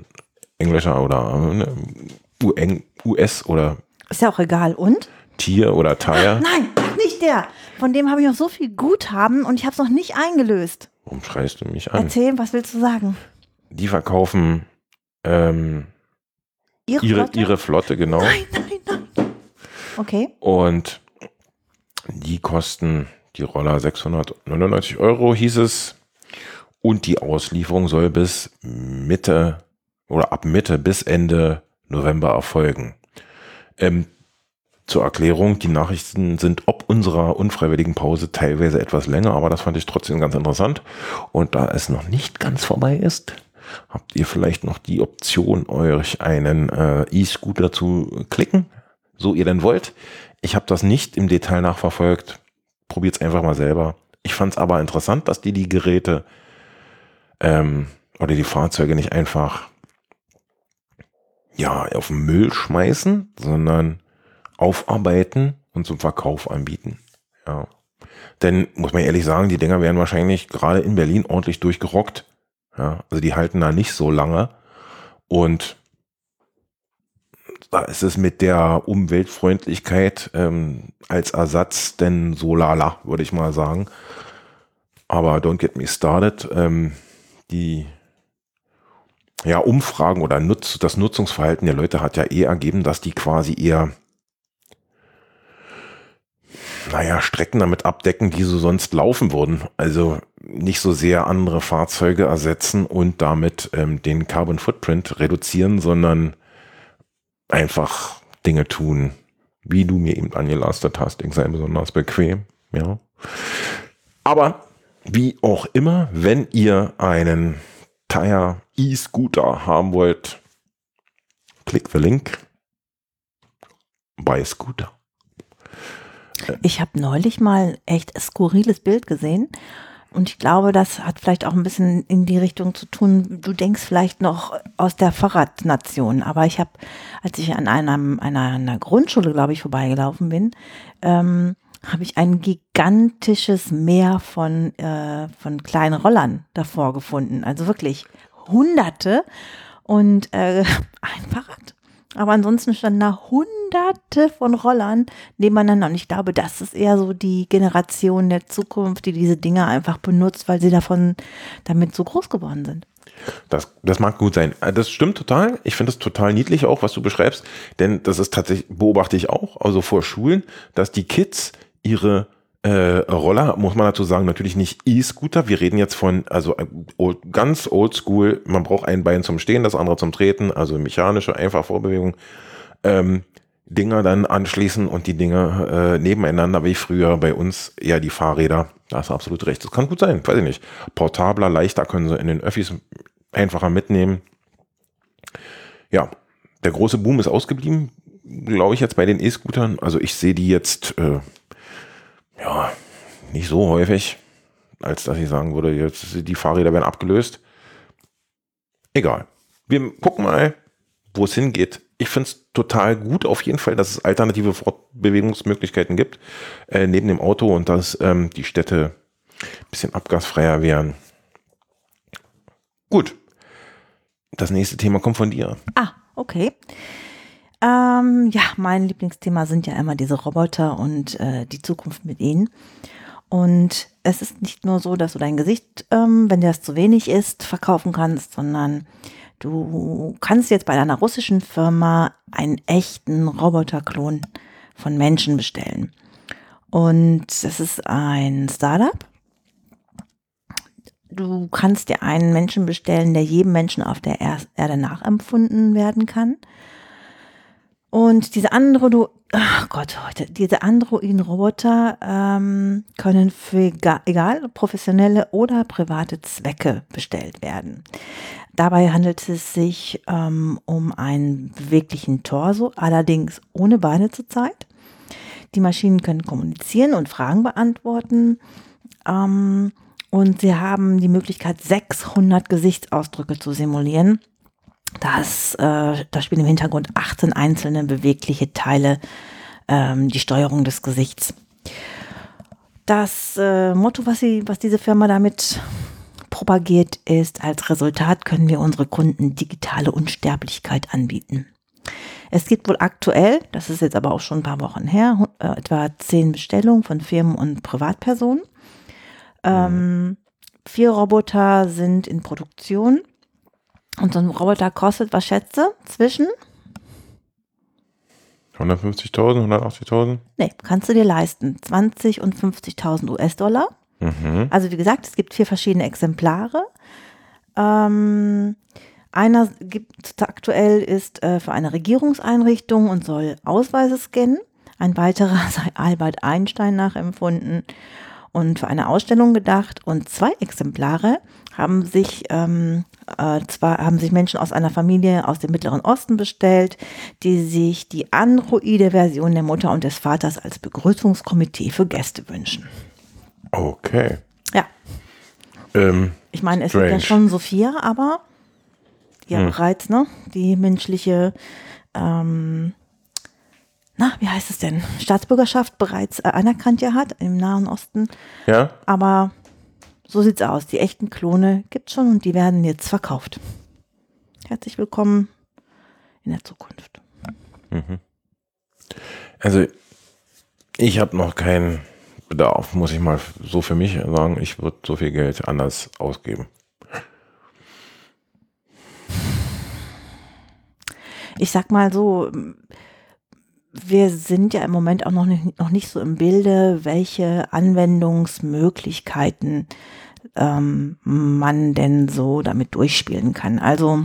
englischer oder ne, US oder ist ja auch egal. Und? Tier oder Tire. Nein, nicht der. Von dem habe ich noch so viel Guthaben und ich habe es noch nicht eingelöst. Warum schreist du mich an? Erzähl, was willst du sagen? Die verkaufen ähm, Ihre, ihre, Flotte? ihre Flotte, genau. Nein, nein, nein. Okay. Und die kosten die Roller 699 Euro, hieß es. Und die Auslieferung soll bis Mitte oder ab Mitte bis Ende November erfolgen. Ähm, zur Erklärung, die Nachrichten sind ob unserer unfreiwilligen Pause teilweise etwas länger, aber das fand ich trotzdem ganz interessant. Und da es noch nicht ganz vorbei ist, habt ihr vielleicht noch die Option, euch einen äh, E-Scooter zu klicken, so ihr denn wollt. Ich habe das nicht im Detail nachverfolgt. Probiert es einfach mal selber. Ich fand es aber interessant, dass die die Geräte ähm, oder die Fahrzeuge nicht einfach ja auf den Müll schmeißen, sondern aufarbeiten und zum Verkauf anbieten. Ja. Denn, muss man ehrlich sagen, die Dinger werden wahrscheinlich gerade in Berlin ordentlich durchgerockt. Ja, also die halten da nicht so lange. Und da ist es mit der Umweltfreundlichkeit ähm, als Ersatz denn so lala, würde ich mal sagen. Aber don't get me started. Ähm, die ja, Umfragen oder Nutz, das Nutzungsverhalten der Leute hat ja eh ergeben, dass die quasi eher naja, Strecken damit abdecken, die so sonst laufen würden. Also nicht so sehr andere Fahrzeuge ersetzen und damit ähm, den Carbon Footprint reduzieren, sondern einfach Dinge tun, wie du mir eben angelastet hast. Ich sei besonders bequem, ja. Aber wie auch immer, wenn ihr einen Tire E-Scooter haben wollt, klick the Link bei Scooter. Ich habe neulich mal echt skurriles Bild gesehen. Und ich glaube, das hat vielleicht auch ein bisschen in die Richtung zu tun. Du denkst vielleicht noch aus der Fahrradnation. Aber ich habe, als ich an einem, einer, einer Grundschule, glaube ich, vorbeigelaufen bin, ähm, habe ich ein gigantisches Meer von, äh, von kleinen Rollern davor gefunden. Also wirklich Hunderte und äh, ein Fahrrad. Aber ansonsten standen da hunderte von Rollern nebeneinander. Und ich glaube, das ist eher so die Generation der Zukunft, die diese Dinge einfach benutzt, weil sie davon damit so groß geworden sind. Das, das mag gut sein. Äh, das stimmt total. Ich finde es total niedlich auch, was du beschreibst. Denn das ist tatsächlich, beobachte ich auch, also vor Schulen, dass die Kids ihre äh, Roller, muss man dazu sagen, natürlich nicht E-Scooter. Wir reden jetzt von, also äh, old, ganz oldschool, man braucht ein Bein zum Stehen, das andere zum Treten, also mechanische, einfach Vorbewegung. Ähm, Dinger dann anschließen und die Dinger äh, nebeneinander, wie früher bei uns eher die Fahrräder. Da hast du absolut recht. Das kann gut sein, weiß ich nicht. Portabler, leichter können sie in den Öffis einfacher mitnehmen. Ja, der große Boom ist ausgeblieben, glaube ich, jetzt bei den E-Scootern. Also ich sehe die jetzt äh, ja, nicht so häufig, als dass ich sagen würde, jetzt die Fahrräder werden abgelöst. Egal. Wir gucken mal, wo es hingeht. Ich finde es total gut, auf jeden Fall, dass es alternative Fortbewegungsmöglichkeiten gibt, äh, neben dem Auto und dass ähm, die Städte ein bisschen abgasfreier wären. Gut. Das nächste Thema kommt von dir. Ah, okay. Ähm, ja, mein Lieblingsthema sind ja immer diese Roboter und äh, die Zukunft mit ihnen. Und es ist nicht nur so, dass du dein Gesicht, ähm, wenn dir das zu wenig ist, verkaufen kannst, sondern du kannst jetzt bei einer russischen Firma einen echten Roboterklon von Menschen bestellen. Und das ist ein Startup. Du kannst dir einen Menschen bestellen, der jedem Menschen auf der Erde nachempfunden werden kann. Und diese Android, ach Gott, heute, diese Androiden-Roboter ähm, können für egal, professionelle oder private Zwecke bestellt werden. Dabei handelt es sich ähm, um einen beweglichen Torso, allerdings ohne Beine zurzeit. Die Maschinen können kommunizieren und Fragen beantworten. Ähm, und sie haben die Möglichkeit, 600 Gesichtsausdrücke zu simulieren. Das, äh, da spielen im Hintergrund 18 einzelne bewegliche Teile ähm, die Steuerung des Gesichts. Das äh, Motto, was, sie, was diese Firma damit propagiert, ist, als Resultat können wir unsere Kunden digitale Unsterblichkeit anbieten. Es gibt wohl aktuell, das ist jetzt aber auch schon ein paar Wochen her, äh, etwa zehn Bestellungen von Firmen und Privatpersonen. Ähm, vier Roboter sind in Produktion. Und so ein Roboter kostet, was schätze, zwischen 150.000, 180.000? Nee, kannst du dir leisten. 20 und 50.000 US-Dollar. Mhm. Also wie gesagt, es gibt vier verschiedene Exemplare. Ähm, einer gibt aktuell ist äh, für eine Regierungseinrichtung und soll Ausweise scannen. Ein weiterer sei Albert Einstein nachempfunden und für eine Ausstellung gedacht. Und zwei Exemplare haben sich ähm, äh, zwar haben sich Menschen aus einer Familie aus dem Mittleren Osten bestellt, die sich die androide Version der Mutter und des Vaters als Begrüßungskomitee für Gäste wünschen. Okay. Ja, Ähm, ich meine, es gibt ja Strange. schon Sophia, aber die ja Hm. bereits ne, die menschliche, ähm, na, wie heißt es denn, Staatsbürgerschaft bereits äh, anerkannt ja hat im Nahen Osten. ja? Aber so sieht's aus. Die echten Klone gibt's schon und die werden jetzt verkauft. Herzlich willkommen in der Zukunft. Also, ich habe noch keinen Bedarf, muss ich mal so für mich sagen. Ich würde so viel Geld anders ausgeben. Ich sag mal so, wir sind ja im Moment auch noch nicht, noch nicht so im Bilde, welche Anwendungsmöglichkeiten ähm, man denn so damit durchspielen kann. Also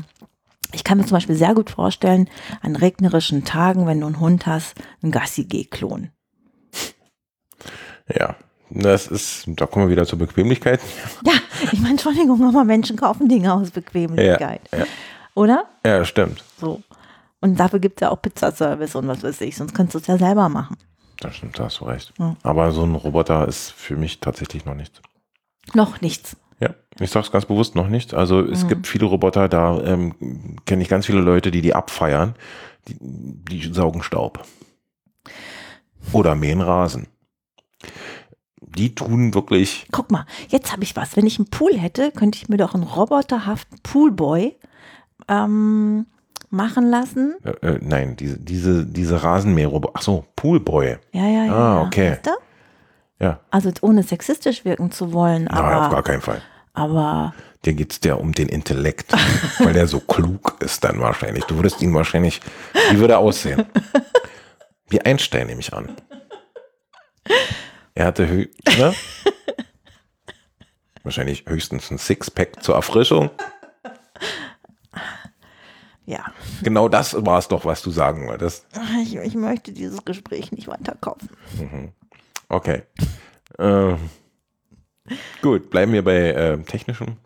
ich kann mir zum Beispiel sehr gut vorstellen, an regnerischen Tagen, wenn du einen Hund hast, einen Gassi-G-Klon. Ja, das ist, da kommen wir wieder zur Bequemlichkeit. Ja, ich meine, Entschuldigung, aber Menschen kaufen Dinge aus Bequemlichkeit. Ja, ja. Oder? Ja, stimmt. So. Und dafür gibt es ja auch Pizzaservice und was weiß ich, sonst könntest du es ja selber machen. Das stimmt, da hast du recht. Ja. Aber so ein Roboter ist für mich tatsächlich noch nichts. Noch nichts. Ja, ich sag's ganz bewusst noch nicht. Also es Mhm. gibt viele Roboter, da ähm, kenne ich ganz viele Leute, die die abfeiern. Die, die saugen Staub. Oder mähen Rasen. Die tun wirklich, Guck mal, jetzt habe ich was. Wenn ich einen Pool hätte, könnte ich mir doch einen roboterhaften Poolboy ähm, machen lassen. äh, äh, nein, diese, diese, diese Rasenmäherroboter, ach so, Poolboy. Ja, ja, ja. Ah, ja. okay. Weißt du? Ja, Also ohne sexistisch wirken zu wollen, nein, auf gar aber, keinen Fall. aber Dir geht's der um den Intellekt, weil der so klug ist dann wahrscheinlich. Du würdest ihn wahrscheinlich, wie würde er aussehen? Wie Einstein nehme ich an. Er hatte hö ne? wahrscheinlich höchstens ein Sixpack zur Erfrischung. Ja, Genau das war es doch, was du sagen wolltest. ich, ich möchte dieses Gespräch nicht weiterkaufen. Okay. Ähm, gut, bleiben wir bei äh, technischem.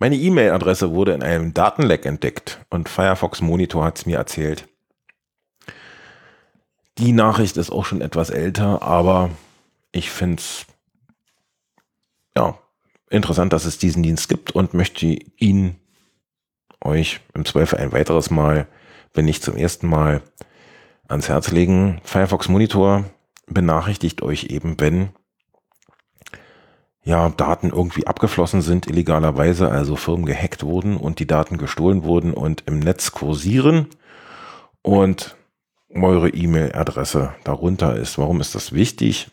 Meine E-Mail-Adresse wurde in einem Datenleck entdeckt und Firefox Monitor hat es mir erzählt. Die Nachricht ist auch schon etwas älter, aber ich finde es ja, interessant, dass es diesen Dienst gibt und möchte ihn euch im Zweifel ein weiteres Mal, wenn nicht zum ersten Mal, ans Herz legen. Firefox Monitor benachrichtigt euch eben, wenn ja, Daten irgendwie abgeflossen sind, illegalerweise, also Firmen gehackt wurden und die Daten gestohlen wurden und im Netz kursieren und eure E-Mail-Adresse darunter ist. Warum ist das wichtig?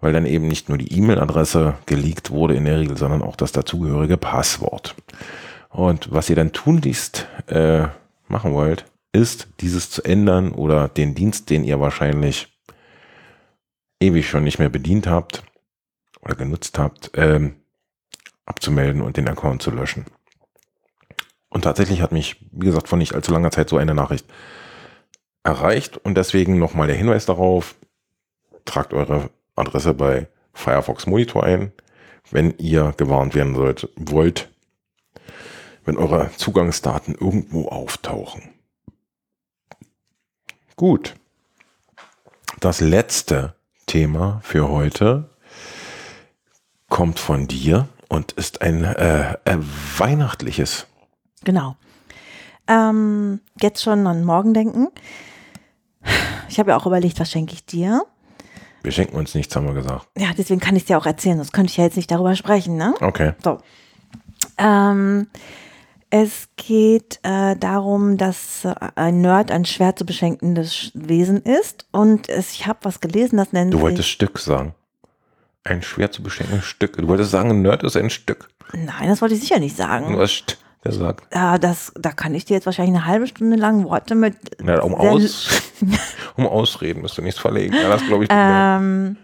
Weil dann eben nicht nur die E-Mail-Adresse geleakt wurde in der Regel, sondern auch das dazugehörige Passwort. Und was ihr dann tunlichst äh, machen wollt, ist, dieses zu ändern oder den Dienst, den ihr wahrscheinlich ewig schon nicht mehr bedient habt oder genutzt habt, ähm, abzumelden und den Account zu löschen. Und tatsächlich hat mich, wie gesagt, vor nicht allzu langer Zeit so eine Nachricht erreicht und deswegen nochmal der Hinweis darauf, tragt eure Adresse bei Firefox Monitor ein, wenn ihr gewarnt werden sollt, wollt, wenn eure Zugangsdaten irgendwo auftauchen. Gut. Das letzte Thema für heute kommt von dir und ist ein äh, äh, weihnachtliches. Genau. Ähm, jetzt schon an morgen denken. Ich habe ja auch überlegt, was schenke ich dir? Wir schenken uns nichts, haben wir gesagt. Ja, deswegen kann ich es dir auch erzählen, sonst könnte ich ja jetzt nicht darüber sprechen, ne? Okay. So. Ähm, es geht äh, darum, dass äh, ein Nerd ein schwer zu beschenkendes Wesen ist. Und es, ich habe was gelesen, das nennt Du sich. wolltest Stück sagen. Ein schwer zu beschenkendes Stück. Du wolltest sagen, ein Nerd ist ein Stück. Nein, das wollte ich sicher nicht Du sagen. hast gesagt. Äh, das, da kann ich dir jetzt wahrscheinlich eine halbe Stunde lang Worte mit. Na, um, aus, um Ausreden musst du nichts verlegen. Ja, das glaube ich. Ähm,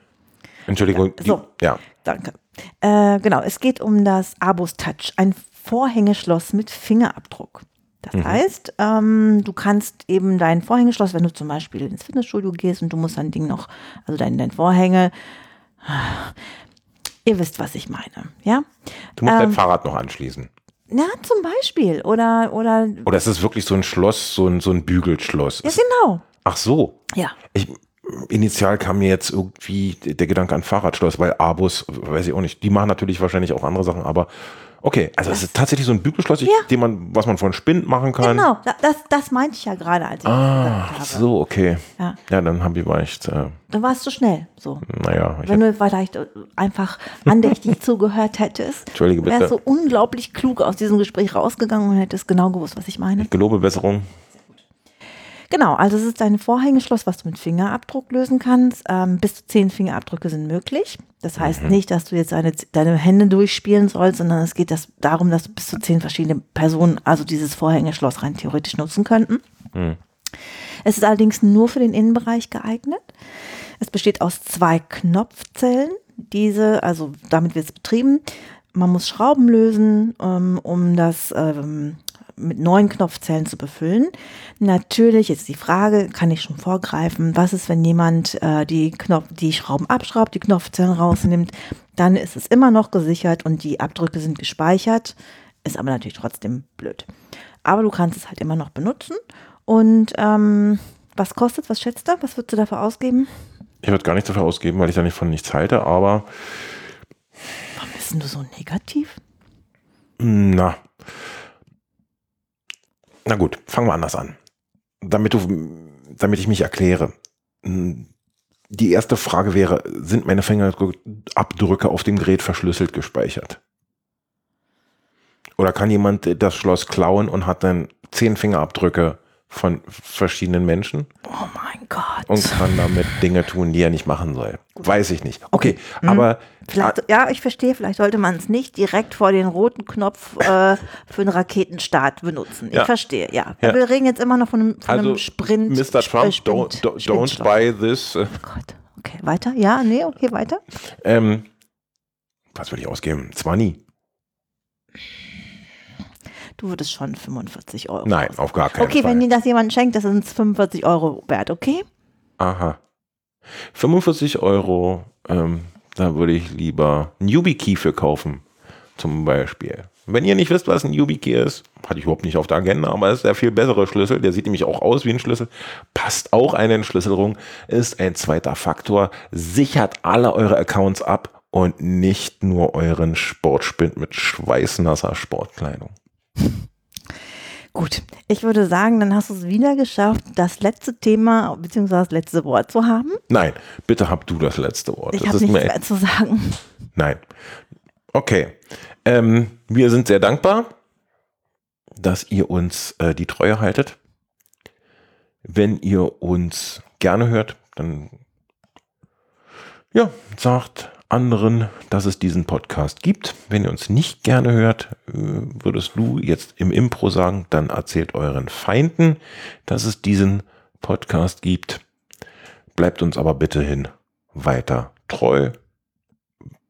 Entschuldigung. ja, so. Die, ja. Danke. Äh, genau, es geht um das Abus Touch, ein Vorhängeschloss mit Fingerabdruck. Das Mhm. heißt, ähm, du kannst eben dein Vorhängeschloss, wenn du zum Beispiel ins Fitnessstudio gehst und du musst dein Ding noch, also dein, dein Vorhänge, ihr wisst, was ich meine, ja? Du musst dein Ähm, Fahrrad noch anschließen. Ja, zum Beispiel. Oder, oder, Oder ist es wirklich so ein Schloss, so ein, so ein Bügelschloss? ja, genau. Ach so. Ja. Ich, initial kam mir jetzt irgendwie der Gedanke an Fahrradschloss, weil Abus, weiß ich auch nicht, die machen natürlich wahrscheinlich auch andere Sachen, aber okay, also es ist tatsächlich so ein Bügelschloss, Ja. den man, was man von Spind machen kann. Genau, da- das, das meinte ich ja gerade, als ich das Ah, gesagt habe. so, okay. Ja. Ja, dann habe ich ich, äh, Dann warst du schnell, so. naja, ich Wenn du vielleicht äh, einfach andächtig zugehört hättest, Entschuldige bitte. wärst du unglaublich klug aus diesem Gespräch rausgegangen und hättest genau gewusst, was ich meine. ich gelobe Besserung. Genau, also es ist ein Vorhängeschloss, was du mit Fingerabdruck lösen kannst. Ähm, bis zu zehn Fingerabdrücke sind möglich. Das heißt nicht, dass du jetzt deine, deine Hände durchspielen sollst, sondern es geht das darum, dass bis zu zehn verschiedene Personen also dieses Vorhängeschloss rein theoretisch nutzen könnten. Es ist allerdings nur für den Innenbereich geeignet. Es besteht aus zwei Knopfzellen. Diese, also damit wird es betrieben. Man muss Schrauben lösen, ähm, um das ähm, mit neuen Knopfzellen zu befüllen. Natürlich ist die Frage, kann ich schon vorgreifen, was ist, wenn jemand äh, die, Knopf, die Schrauben abschraubt, die Knopfzellen rausnimmt, dann ist es immer noch gesichert und die Abdrücke sind gespeichert, ist aber natürlich trotzdem blöd. Aber du kannst es halt immer noch benutzen und ähm, was kostet, was schätzt du, was würdest du dafür ausgeben? Ich würde gar nichts dafür ausgeben, weil ich da nicht von nichts halte, aber Warum bist denn du so negativ? na. Na gut, fangen wir anders an. Damit du, damit ich mich erkläre. Die erste Frage wäre, sind meine Fingerabdrücke auf dem Gerät verschlüsselt gespeichert? Oder kann jemand das Schloss klauen und hat dann zehn Fingerabdrücke von verschiedenen Menschen Oh mein Gott. und kann damit Dinge tun, die er nicht machen soll? Weiß ich nicht. Okay, aber Vielleicht, ja, ich verstehe, vielleicht sollte man es nicht direkt vor den roten Knopf äh, für einen Raketenstart benutzen. Ich Ja. verstehe, ja. Ja. Wir reden jetzt immer noch von einem, von also einem Sprint. Mr. Trump, äh, don't, Sprint- don't, don't Sprintschloss. buy this. äh, Oh Gott. Okay, weiter? Ja, nee, okay, weiter. Ähm, was würde ich ausgeben? 20? Du würdest schon 45 Euro. Nein, aus- auf gar keinen Okay, Fall. wenn dir das jemand schenkt, das sind 45 Euro wert, okay? Aha. 45 Euro, ähm, da würde ich lieber einen YubiKey für kaufen, zum Beispiel. Wenn ihr nicht wisst, was ein YubiKey ist, hatte ich überhaupt nicht auf der Agenda, aber es ist der viel bessere Schlüssel. Der sieht nämlich auch aus wie ein Schlüssel, passt auch eine Entschlüsselung, ist ein zweiter Faktor, sichert alle eure Accounts ab und nicht nur euren Sportspind mit schweißnasser Sportkleidung. Gut, ich würde sagen, dann hast du es wieder geschafft, das letzte Thema bzw. das letzte Wort zu haben. Nein, bitte habt du das letzte Wort. Ich habe nichts mehr zu sagen. Nein. Okay. Ähm, wir sind sehr dankbar, dass ihr uns äh, die Treue haltet. Wenn ihr uns gerne hört, dann ja, sagt anderen, dass es diesen Podcast gibt. Wenn ihr uns nicht gerne hört, äh, würdest du jetzt im Impro sagen, dann erzählt euren Feinden, dass es diesen Podcast gibt. Bleibt uns aber bittehin weiter treu.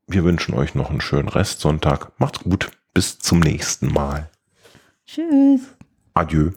Wir wünschen euch noch einen schönen Restsonntag. Macht's gut. Bis zum nächsten Mal. Tschüss. Adieu.